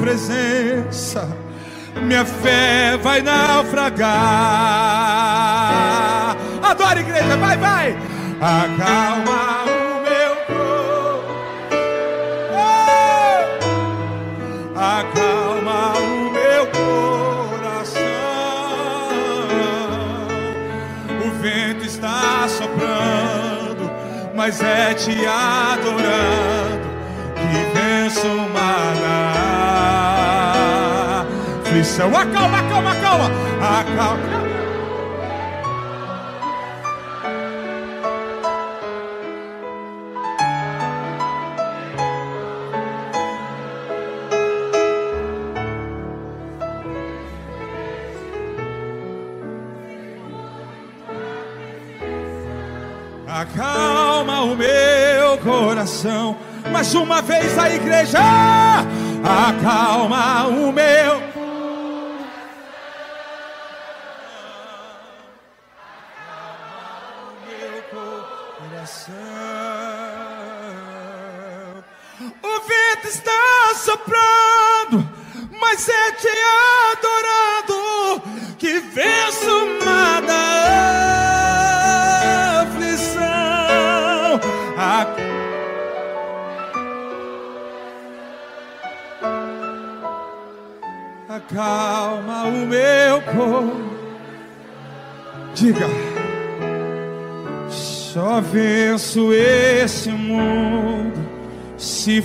presença, minha fé vai naufragar. Adora, igreja, vai, vai. Acalma o meu corpo, oh! acalma o meu coração. O vento está soprando mas é te adorando Acalma, acalma, acalma, acalma. acalma o meu coração. Mais uma vez a igreja, acalma o meu.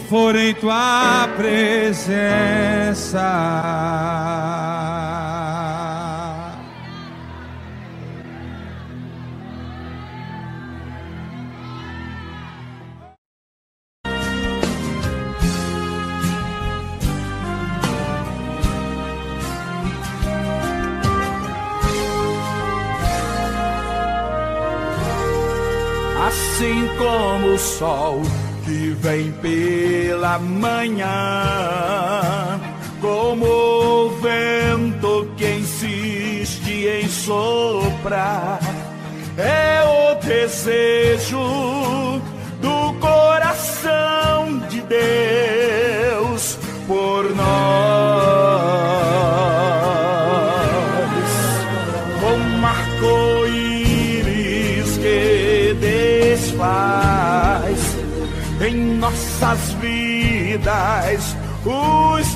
For em tua presença. assim como o sol vem pela manhã, como o vento que insiste em soprar, é o desejo do coração de Deus por nós, como arco-íris que desfaz em nossas vidas os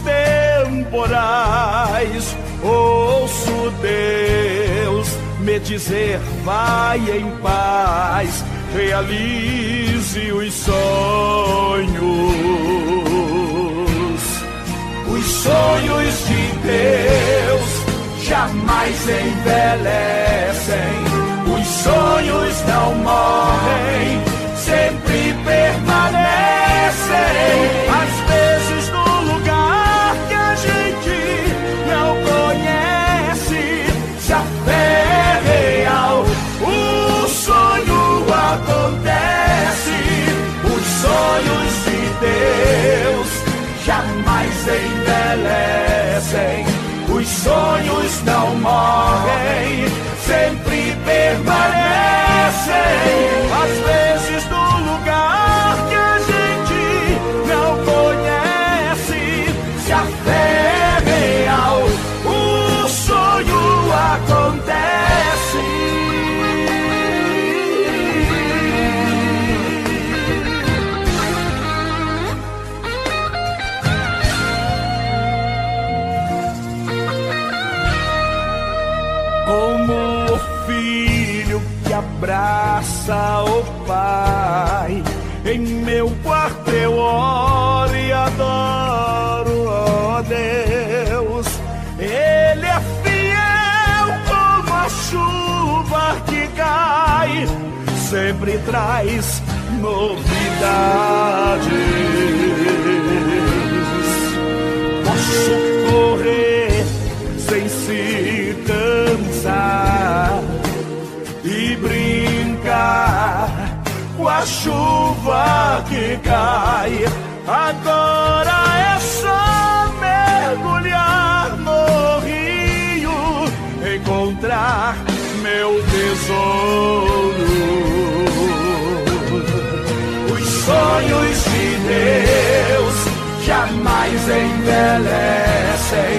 temporais. Ouço Deus me dizer: vai em paz, realize os sonhos. Os sonhos de Deus jamais envelhecem, os sonhos não morrem, sempre Deus jamais envelhecem. Os sonhos não morrem, sempre permanecem. Às vezes no abraça o pai. Em meu quarto eu oro e adoro, ó Deus. Ele é fiel como a chuva que cai, sempre traz novidades. Posso correr sem se cansar a chuva que cai. Agora é só mergulhar no rio, encontrar meu tesouro. Os sonhos de Deus jamais envelhecem.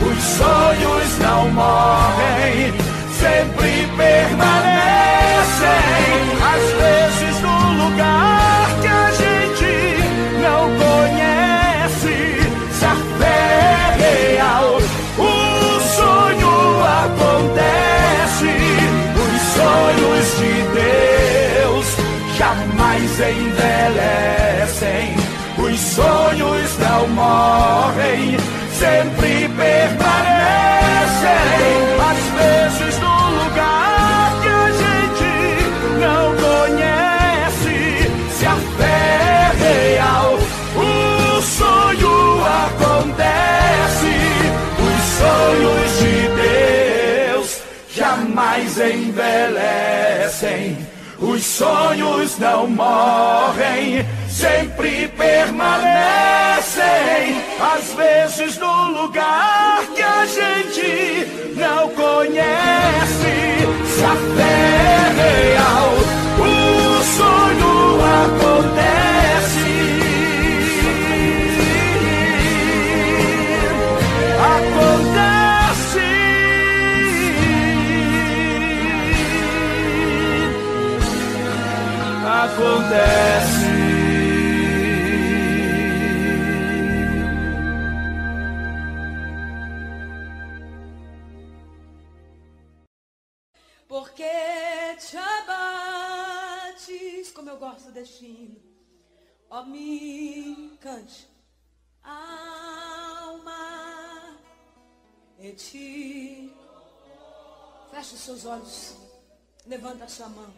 Os sonhos não morrem, sempre permanecem. Às vezes jamais envelhecem. Os sonhos não morrem, sempre permanecem. Às vezes no lugar que a gente não conhece, se a fé é real, o sonho acontece. Os sonhos de Deus jamais envelhecem. Os sonhos não morrem, sempre permanecem. Às vezes no lugar que a gente não conhece. Se a fé é real, o sonho acontece. Acontece. Porque te abates, como eu gosto deste hino. Ó, me cante, alma, e ti. Feche os seus olhos, levanta a sua mão.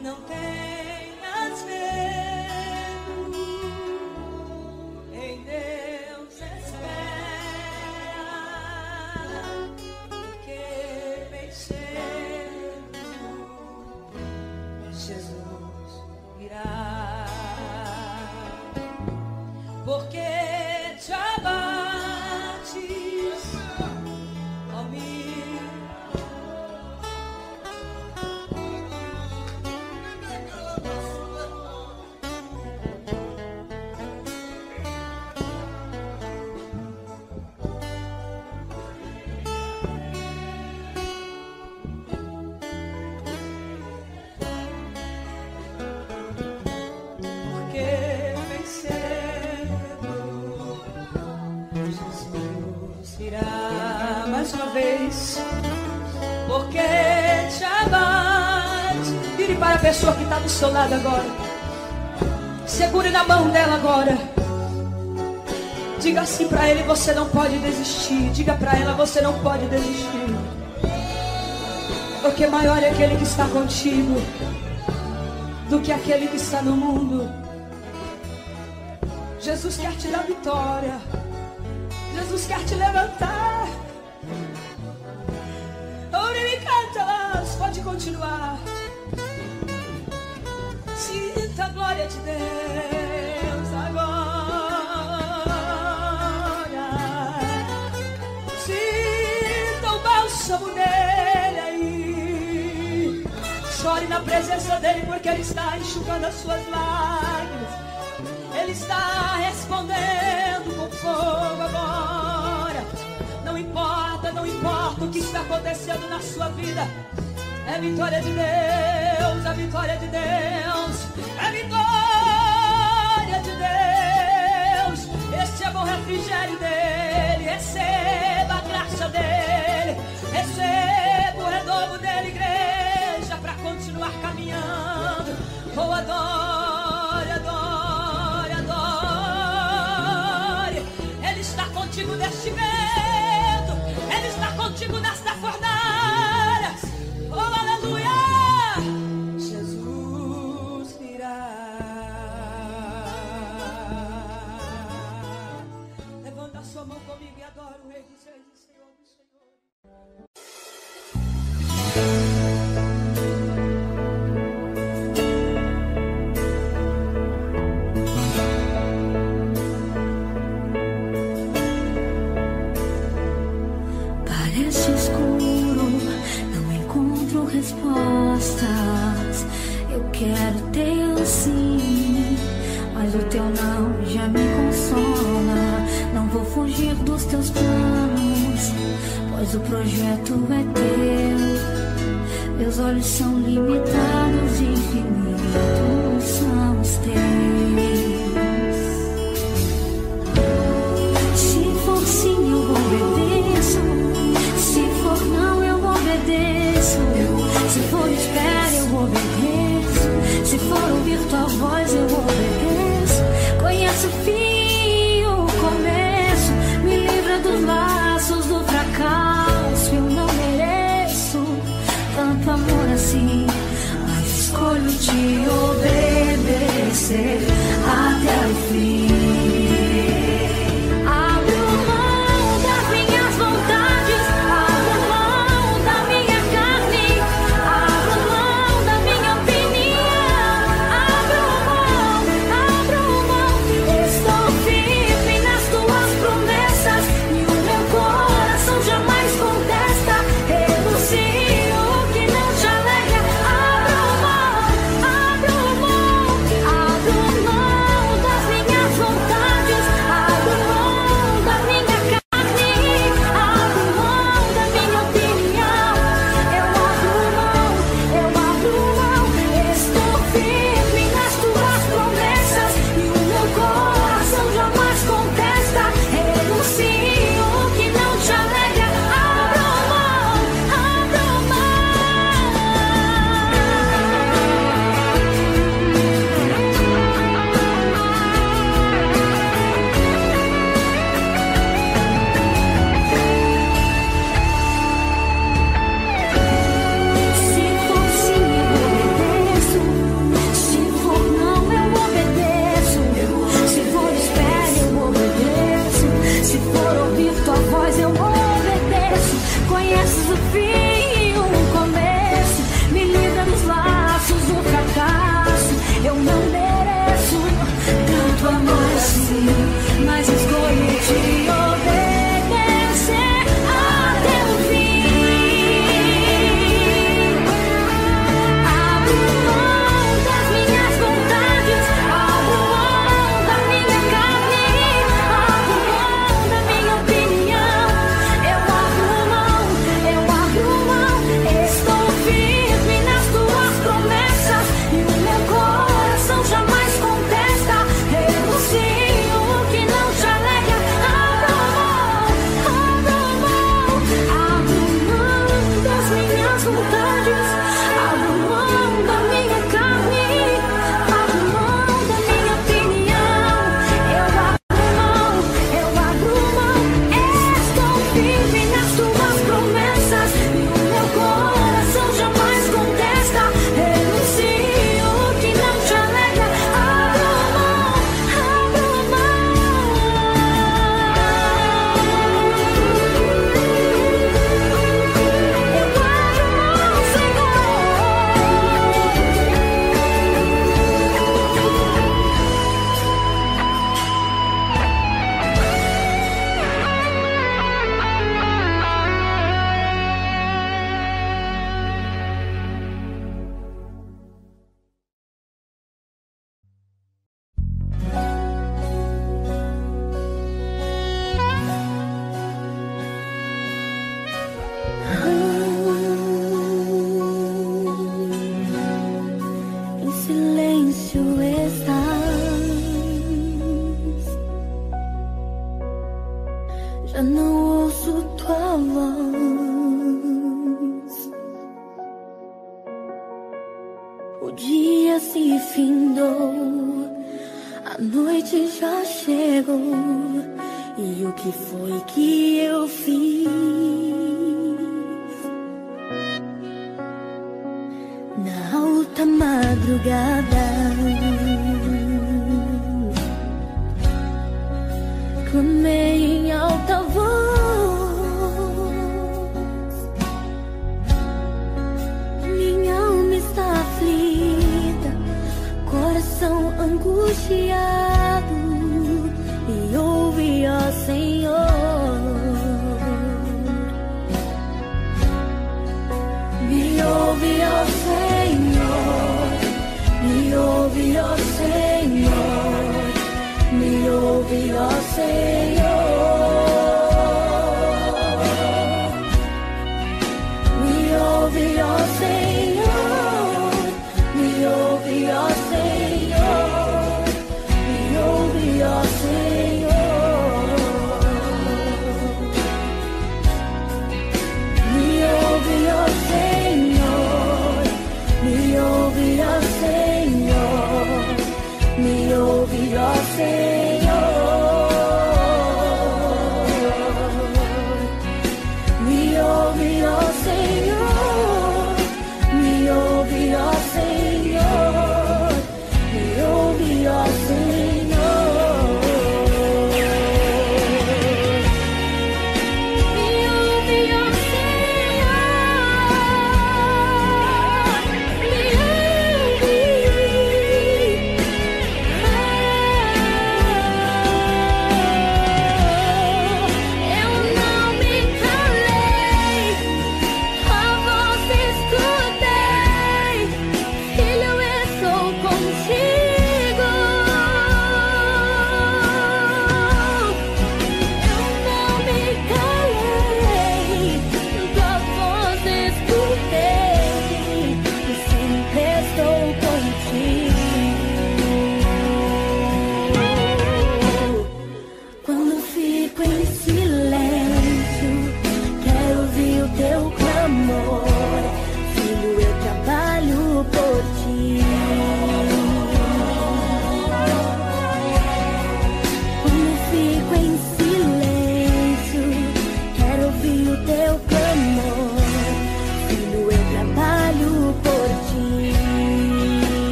Não tenhas medo, do seu lado agora. Segure na mão dela agora. Diga assim para ele: você não pode desistir. Diga para ela: você não pode desistir. Porque maior é aquele que está contigo do que aquele que está no mundo. Jesus quer te dar vitória. Presença dele, porque ele está enxugando as suas lágrimas. Ele está respondendo com fogo agora. Não importa, não importa o que está acontecendo na sua vida. É vitória de Deus, é vitória de Deus, é vitória de Deus. Este é bom refrigério dele. Receba a graça dele, receba o redondo dele, igreja, Oh, adore, adore, adore. Ele está contigo neste vento, ele está contigo nesta fornalha. Oh, aleluia! Jesus virá. Levanta a sua mão comigo e adora o Rei dos Reis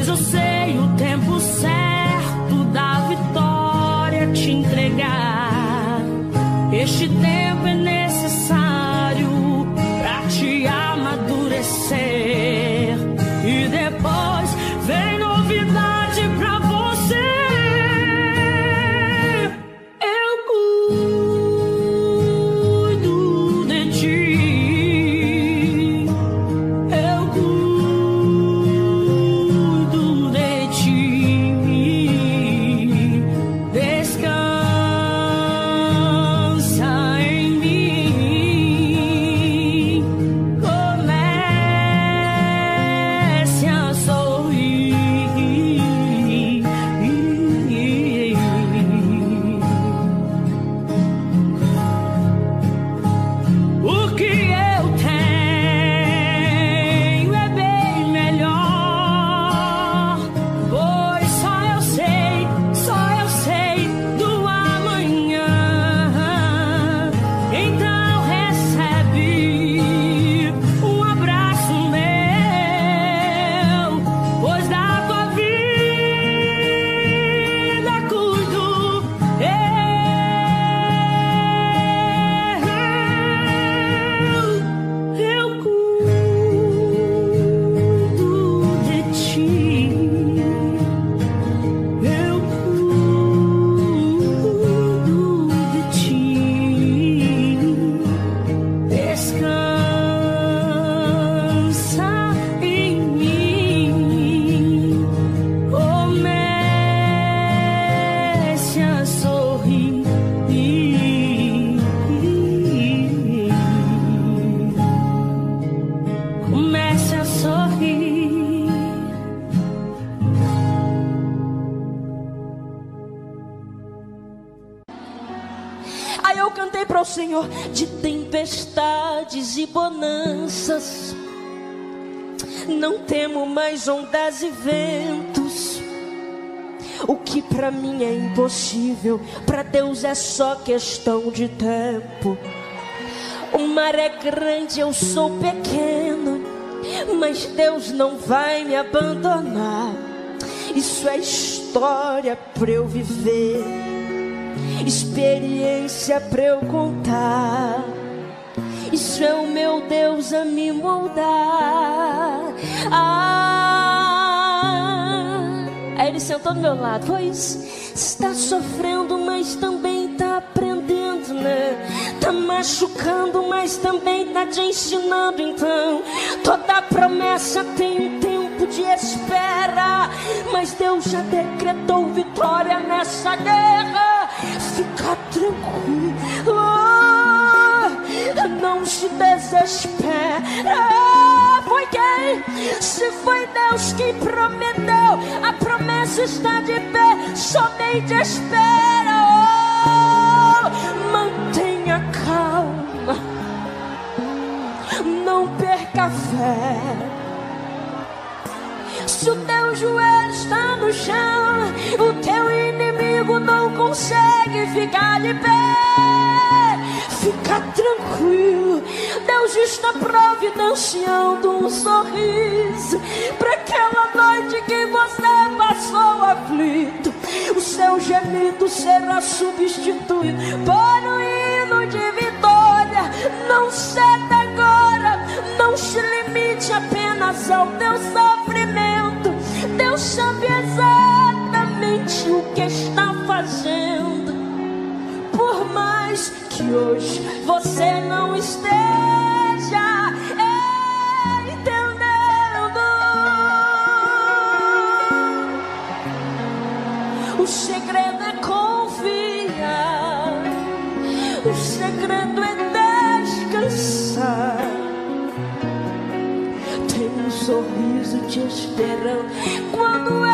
pois eu sei o tempo certo. é só questão de tempo. O mar é grande, eu sou pequeno, mas Deus não vai me abandonar. Isso é história para eu viver, experiência para eu contar. Isso é o meu Deus a me moldar. Ah, aí ele sentou do meu lado. Pois está sofrendo, mas também tá aprendendo, né? Tá machucando, mas também tá te ensinando. Então, toda promessa tem um tempo de espera. Mas Deus já decretou vitória nessa guerra. Fica tranquilo, não se desespera. Foi quem? Se foi Deus que prometeu, a promessa está de pé. Somente espera. café. Se o teu joelho está no chão, o teu inimigo não consegue ficar de pé. Fica tranquilo, Deus está providenciando um sorriso para aquela noite que você passou aflito. O seu gemido será substituído por um hino de vitória. Não ceda se limite apenas ao teu sofrimento. Deus sabe exatamente o que está fazendo. Por mais que hoje você não esteja entendendo, o segredo é confiar, o segredo é sorriso te esperando. Quando esse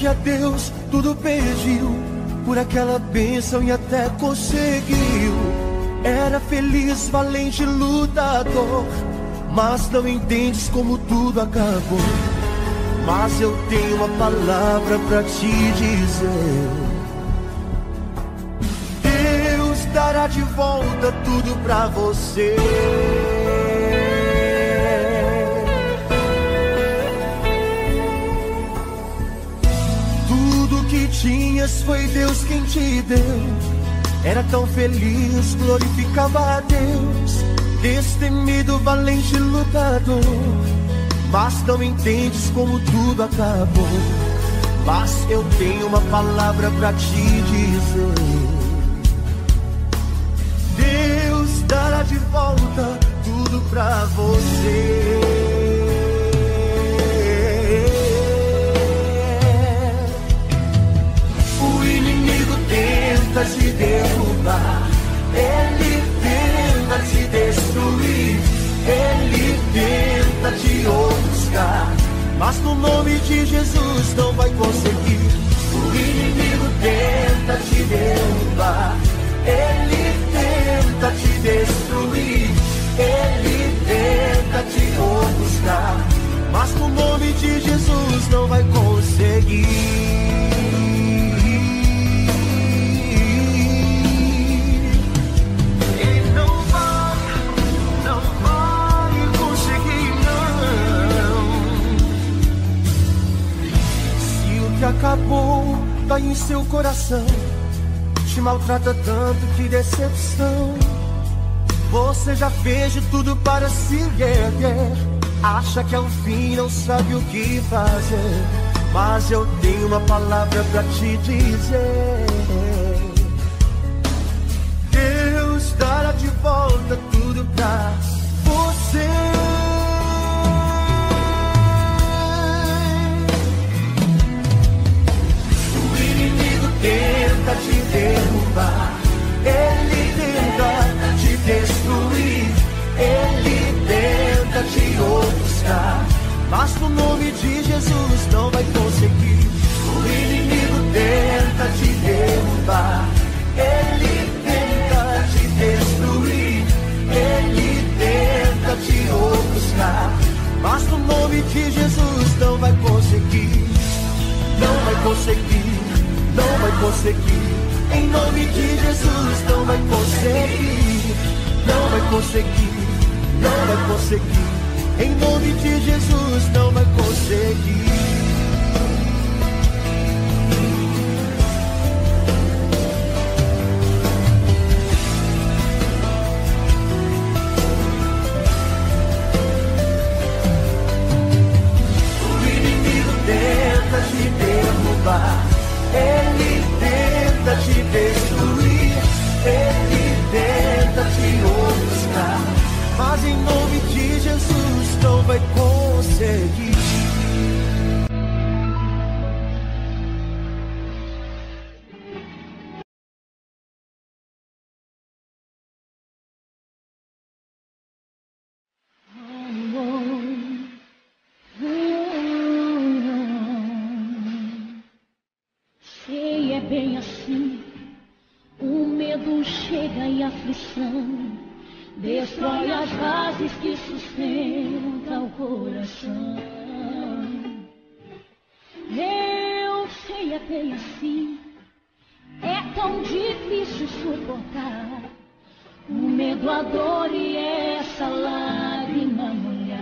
que a Deus tudo pediu por aquela bênção e até conseguiu. Era feliz, valente, lutador, mas não entendes como tudo acabou. Mas eu tenho uma palavra pra te dizer. Deus dará de volta tudo pra você. Foi Deus quem te deu. Era tão feliz, glorificava a Deus. Destemido, valente lutador. Mas não entendes como tudo acabou. Mas eu tenho uma palavra pra te dizer. Deus dará de volta tudo pra você. Derrubar, ele tenta te destruir, ele tenta te ofuscar, mas no nome de Jesus não vai conseguir. O inimigo tenta te derrubar, ele tenta te destruir, ele tenta te ofuscar, mas no nome de Jesus não vai conseguir. Acabou tá em seu coração, te maltrata tanto, que decepção. Você já fez de tudo para se erguer. Acha que é o fim, não sabe o que fazer. Mas eu tenho uma palavra pra te dizer. Bem assim. O medo chega e a aflição destrói as bases que sustentam o coração. Eu sei, é bem assim. É tão difícil suportar o medo, a dor e essa lágrima molhar.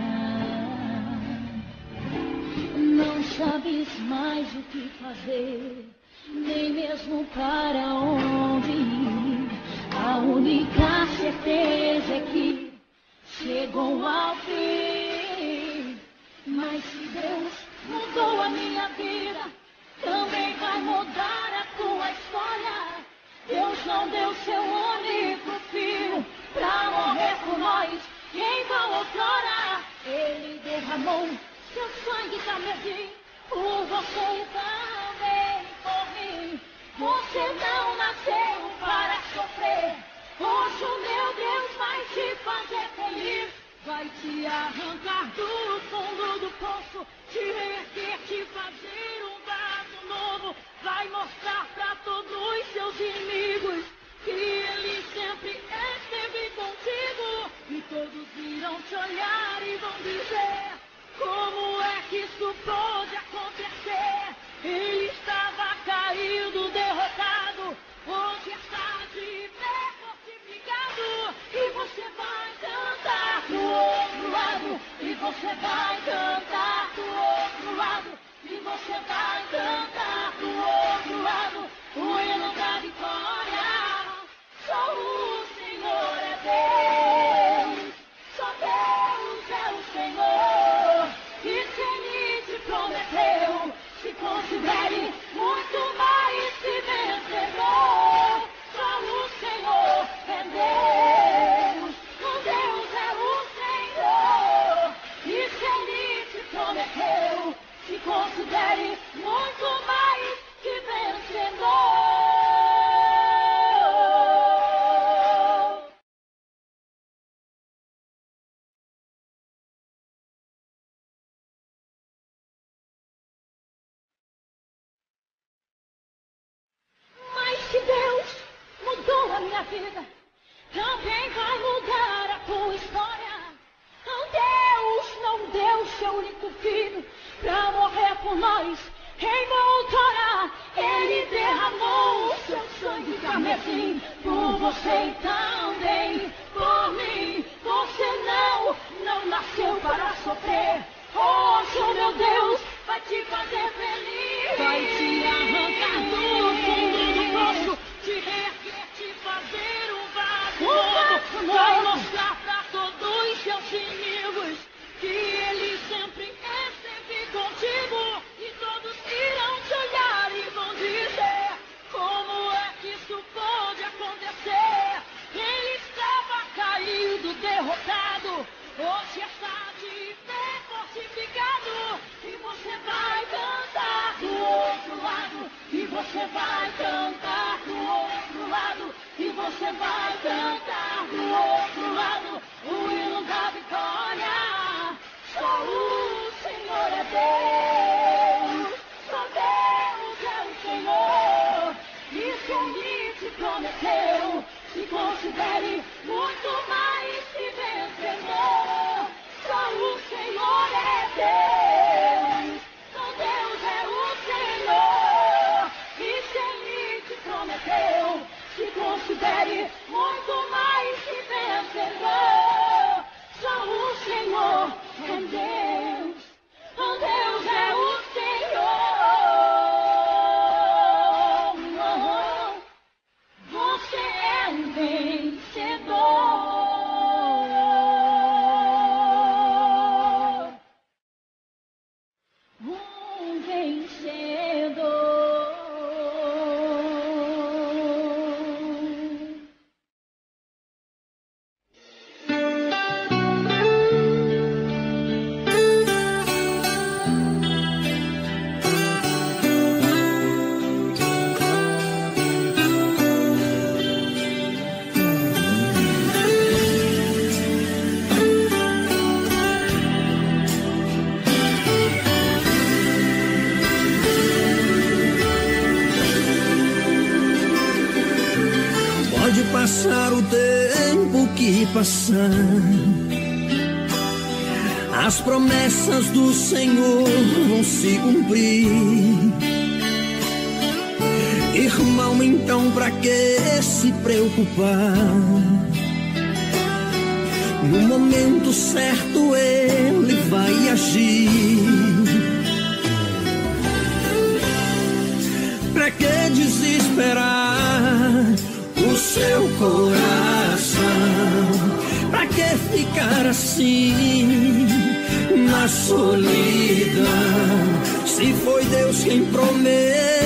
Não sabes mais o que fazer, nem mesmo para onde ir. A única certeza é que chegou ao fim. Mas se Deus mudou a minha vida, também vai mudar a tua história. Deus não deu seu único filho pra morrer por nós. Em vão outrora, ele derramou seu sangue carmesim por você e mim. Você não nasceu para sofrer. Hoje o meu Deus vai te fazer feliz. Vai te arrancar do fundo do poço, te reerguer, te fazer um vaso novo. Vai mostrar para todos os seus inimigos que ele sempre esteve contigo. E todos irão te olhar e vão dizer: Como é que isso pode acontecer? Ele estava caído, derrotado. Você vai cantar do outro lado. E você vai cantar do outro lado. O hino da vitória. salvação. As promessas do Senhor vão se cumprir. Irmão, então pra que se preocupar? No momento certo ele vai agir. Pra que desesperar o seu coração? ficar assim na solidão. Se foi Deus quem prometeu